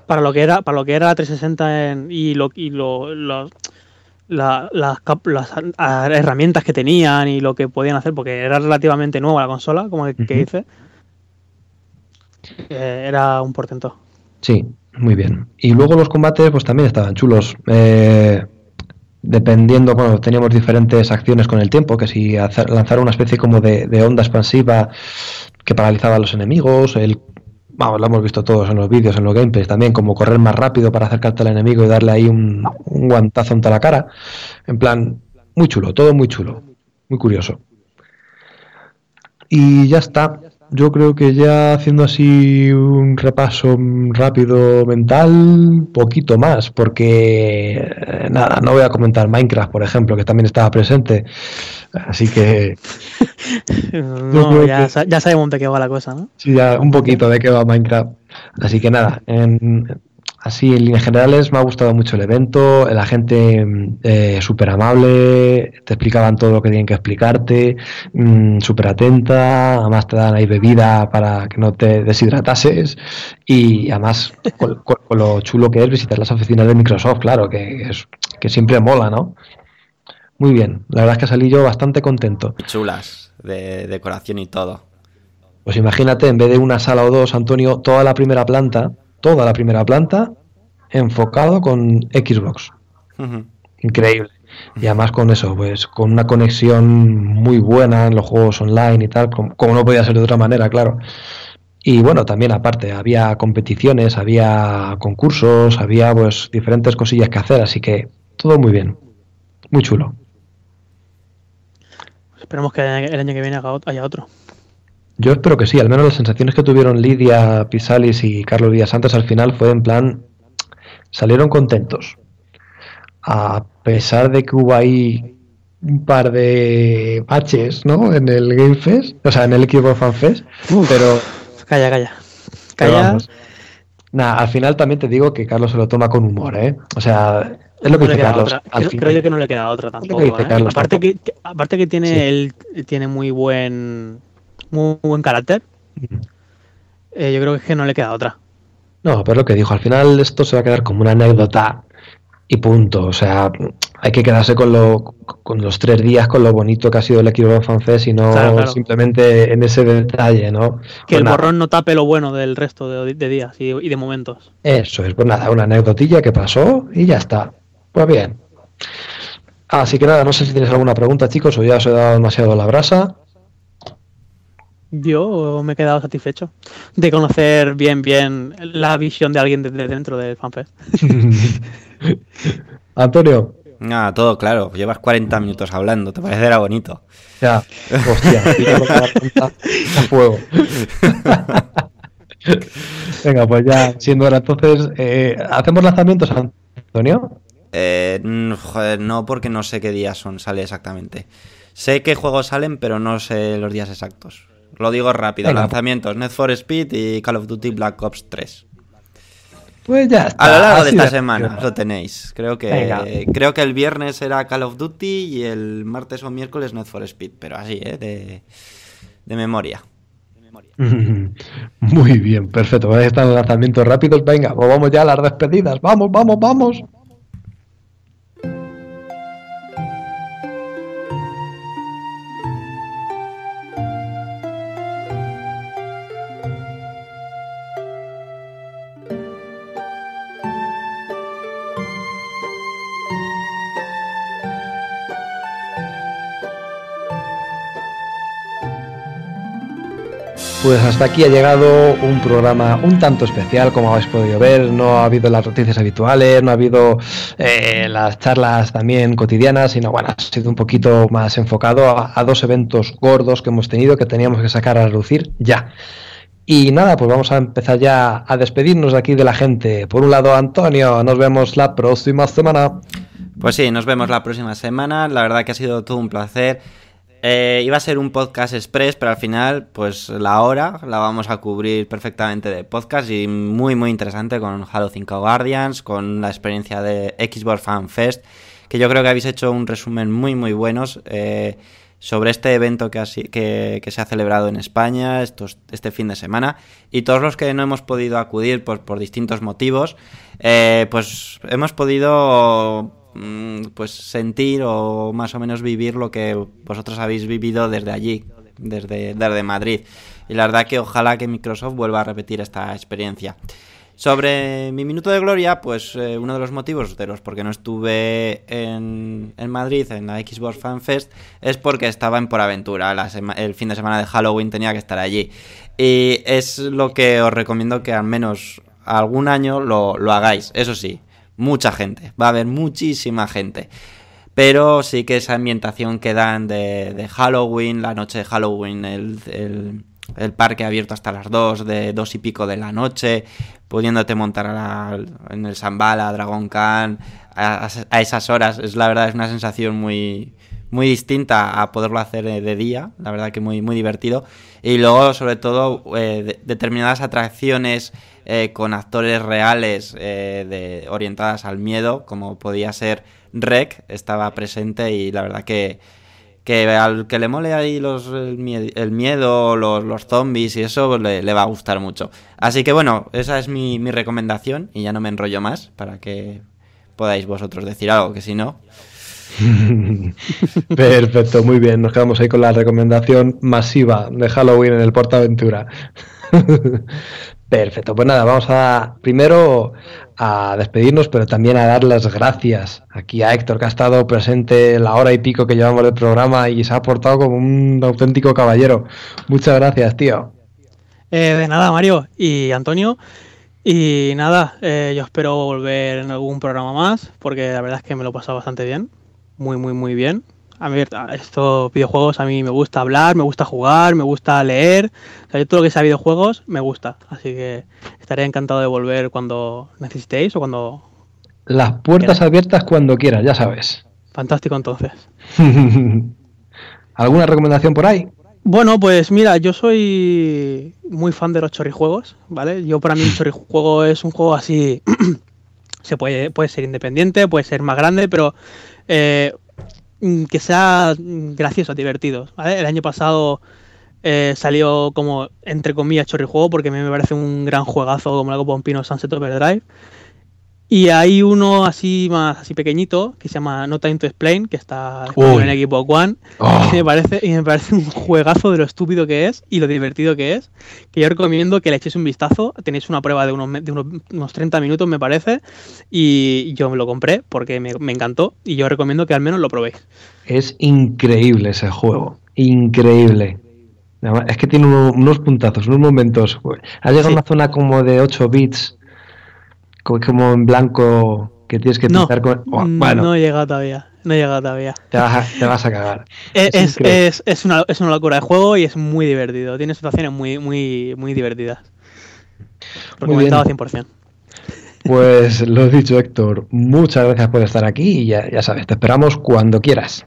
Para, lo que era para lo que era 360 y lo y lo, las, herramientas que tenían y lo que podían hacer porque era relativamente nueva la consola como que, dice eh, era un portento sí muy bien. Y luego los combates pues también estaban chulos. Eh, dependiendo, bueno, teníamos diferentes acciones con el tiempo, que si lanzar una especie como de, de, onda expansiva que paralizaba a los enemigos, el vamos, lo hemos visto todos en los vídeos, en los gameplays también, como correr más rápido para acercarte al enemigo y darle ahí un, guantazo en toda la cara. En plan, muy chulo, todo muy chulo, muy curioso. Y ya está. Yo creo que ya haciendo así un repaso rápido mental, poquito más, porque eh, nada, no voy a comentar Minecraft, por ejemplo, que también estaba presente. Así que. ya, sabemos de qué va la cosa, ¿no? Sí, ya un poquito de qué va Minecraft. Así que nada, en, así en líneas generales me ha gustado mucho el evento, la gente eh, súper amable, te explicaban todo lo que tienen que explicarte, mm, súper atenta, además te dan ahí bebida para que no te deshidratases y además con, lo chulo que es visitar las oficinas de Microsoft, claro, que, es, que siempre mola, ¿no? Muy bien, la verdad es que salí yo bastante contento. Chulas, de decoración y todo. Pues imagínate, en vez de una sala o dos, Antonio, toda la primera planta, toda la primera planta, enfocado con Xbox. Increíble. Y además con eso, pues con una conexión muy buena en los juegos online y tal, como, no podía ser de otra manera, claro. Y bueno, también aparte, había competiciones, había concursos, había pues diferentes cosillas que hacer, así que todo muy bien. Muy chulo. Esperemos que el año que viene haya otro. Yo espero que sí, al menos las sensaciones que tuvieron Lidia Pisalis y Carlos Díaz Santos al final fue en plan, salieron contentos. A pesar de que hubo ahí un par de baches, ¿no? En el Game Fest, o sea, en el equipo Fan Fest, pero... Calla, calla. Calla. Nada, al final también te digo que Carlos se lo toma con humor, ¿eh? O sea, es lo que dice Carlos. Al creo, creo, yo que no le queda otra tampoco. ¿eh? aparte, que, aparte que tiene, él, tiene muy buen muy buen carácter, eh, yo creo que es que no le queda otra. No, pero lo que dijo, al final esto se va a quedar como una anécdota y punto. O sea, hay que quedarse con, lo, con los tres días, con lo bonito que ha sido el equipo francés y no simplemente en ese detalle, ¿no? Que el pues borrón no tape lo bueno del resto de, días y, y, de momentos. Eso es, pues nada, una anécdotilla que pasó y ya está. Pues bien. Así que nada, no sé si tienes alguna pregunta, chicos, o ya os he dado demasiado la brasa. Yo me he quedado satisfecho de conocer bien, bien la visión de alguien desde dentro del FanFest. Antonio. Ah, todo claro. Llevas 40 minutos hablando. ¿Te parecerá bonito? Ya. Hostia, a fuego. Venga, pues ya, siendo ahora entonces, eh, ¿hacemos lanzamientos, Antonio? Eh, joder, no, porque no sé qué días son, sale exactamente. Sé qué juegos salen, pero no sé los días exactos. Lo digo rápido, lanzamientos, Need for Speed y Call of Duty Black Ops 3. Pues ya está. A lo largo de esta semana lo tenéis. Creo que creo que el viernes era Call of Duty y el martes o miércoles Need for Speed, pero así, ¿eh? de, de memoria. Muy bien, perfecto. Ahí están los lanzamientos rápidos. Venga, pues vamos ya a las despedidas. Vamos, vamos, vamos. Pues hasta aquí ha llegado un programa un tanto especial, como habéis podido ver. No ha habido las noticias habituales, no ha habido eh, las charlas también cotidianas, sino bueno, ha sido un poquito más enfocado a, dos eventos gordos que hemos tenido que teníamos que sacar a reducir ya. Y nada, pues vamos a empezar ya a despedirnos de aquí de la gente. Por un lado, Antonio, nos vemos la próxima semana. Pues sí, nos vemos la próxima semana. La verdad que ha sido todo un placer. Eh, iba a ser un podcast express, pero al final, pues la hora la vamos a cubrir perfectamente de podcast y muy, muy interesante con Halo 5 Guardians, con la experiencia de Xbox Fan Fest, que yo creo que habéis hecho un resumen muy, muy buenos. Eh, sobre este evento que, que, se ha celebrado en España estos, este fin de semana y todos los que no hemos podido acudir por, por distintos motivos, eh, pues hemos podido pues sentir o más o menos vivir lo que vosotros habéis vivido desde allí, desde, desde Madrid. Y la verdad que ojalá que Microsoft vuelva a repetir esta experiencia. Sobre mi minuto de gloria, pues eh, uno de los motivos de los por qué no estuve en, Madrid en la Xbox Fan Fest es porque estaba en Por Aventura. el fin de semana de Halloween tenía que estar allí. Y es lo que os recomiendo que al menos algún año lo, hagáis. Eso sí, mucha gente. Va a haber muchísima gente. Pero sí que esa ambientación que dan de, Halloween, la noche de Halloween, el parque abierto hasta las 2, de dos y pico de la noche, pudiéndote montar en el Zambala, Dragon Khan, a, esas horas. Es la verdad, es una sensación muy, muy distinta a poderlo hacer de día, la verdad que muy, muy divertido. Y luego, sobre todo, eh, determinadas atracciones eh, con actores reales eh, orientadas al miedo, como podía ser Rec, estaba presente y la verdad que que al que le mole ahí los, el, miedo, los, los, zombies y eso, pues le, va a gustar mucho. Así que bueno, esa es mi, mi, recomendación y ya no me enrollo más para que podáis vosotros decir algo, que si no... Perfecto, muy bien. Nos quedamos ahí con la recomendación masiva de Halloween en el Portaventura. Perfecto, pues nada, vamos a primero a despedirnos, pero también a dar las gracias aquí a Héctor, que ha estado presente la hora y pico que llevamos del programa y se ha portado como un auténtico caballero. Muchas gracias, tío. Eh, de nada, Mario y Antonio. Y nada, eh, yo espero volver en algún programa más, porque la verdad es que me lo he pasado bastante bien. Muy, muy, muy bien a ver, estos videojuegos a mí me gusta hablar, me gusta jugar, me gusta leer. O sea, todo lo que sea videojuegos me gusta. Así que estaré encantado de volver cuando necesitéis o cuando. Las puertas abiertas cuando quieras, ya sabes. Fantástico entonces. ¿Alguna recomendación por ahí? Bueno, pues mira, yo soy muy fan de los chorrijuegos, ¿vale? Yo para mí el chorrijuego es un juego así. se puede, puede ser independiente, puede ser más grande, pero eh, que sea mm, gracioso, divertido. El año pasado eh, salió como, entre comillas, chorrijuego, porque a mí me parece un gran juegazo como la Copa Pino Sunset Overdrive. Y hay uno así más así pequeñito que se llama No Time to Explain, que está en el equipo One. Oh. Y, me parece, y me parece un juegazo de lo estúpido que es y lo divertido que es. Que yo recomiendo que le echéis un vistazo. Tenéis una prueba de unos, de unos, 30 minutos, me parece. Y yo me lo compré porque me, me encantó. Y yo recomiendo que al menos lo probéis. Es increíble ese juego. Increíble. Es que tiene unos, puntazos, unos momentos. Ha llegado a una zona como de 8 bits como en blanco que tienes que pintar con. Oh, bueno. No he llegado todavía. No he llegado todavía. Te vas a, cagar. es, es, es, una, es, una, locura de juego y es muy divertido. Tiene situaciones muy, muy, muy divertidas. Recomendado 100%. Pues lo dicho, Héctor. Muchas gracias por estar aquí y ya, ya sabes, te esperamos cuando quieras.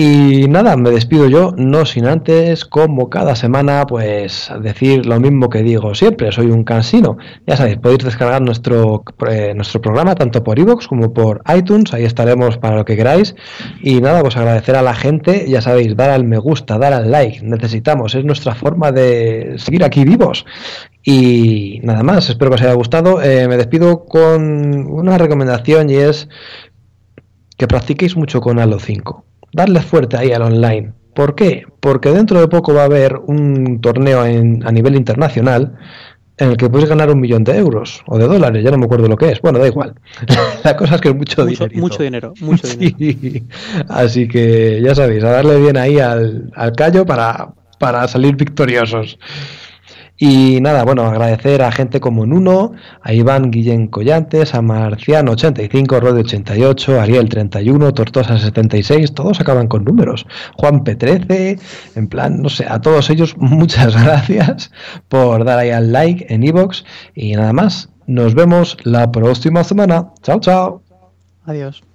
Y nada, me despido yo, no sin antes, como cada semana, pues decir lo mismo que digo siempre, soy un cansino. Ya sabéis, podéis descargar nuestro, eh, nuestro programa tanto por iVoox como por iTunes, ahí estaremos para lo que queráis. Y nada, pues agradecer a la gente, ya sabéis, dar al me gusta, dar al like, necesitamos, es nuestra forma de seguir aquí vivos. Y nada más, espero que os haya gustado. Eh, me despido con una recomendación y es que practiquéis mucho con Halo 5 darle fuerte ahí al online. ¿Por qué? Porque dentro de poco va a haber un torneo en, a nivel internacional en el que puedes ganar un millón de euros o de dólares, ya no me acuerdo lo que es. Bueno, da igual. La cosa es que es mucho, dinero. Mucho dinero, mucho dinero. Así que ya sabéis, a darle bien ahí al, al callo para, para salir victoriosos. Y nada, bueno, agradecer a gente como Nuno, a Iván Guillén Collantes, a Marciano85, Rode88, Ariel31, Tortosa76, todos acaban con números. Juan P13, en plan, no sé, a todos ellos muchas gracias por dar ahí al like en iVoox y nada más. Nos vemos la próxima semana. Chao, chao. Adiós.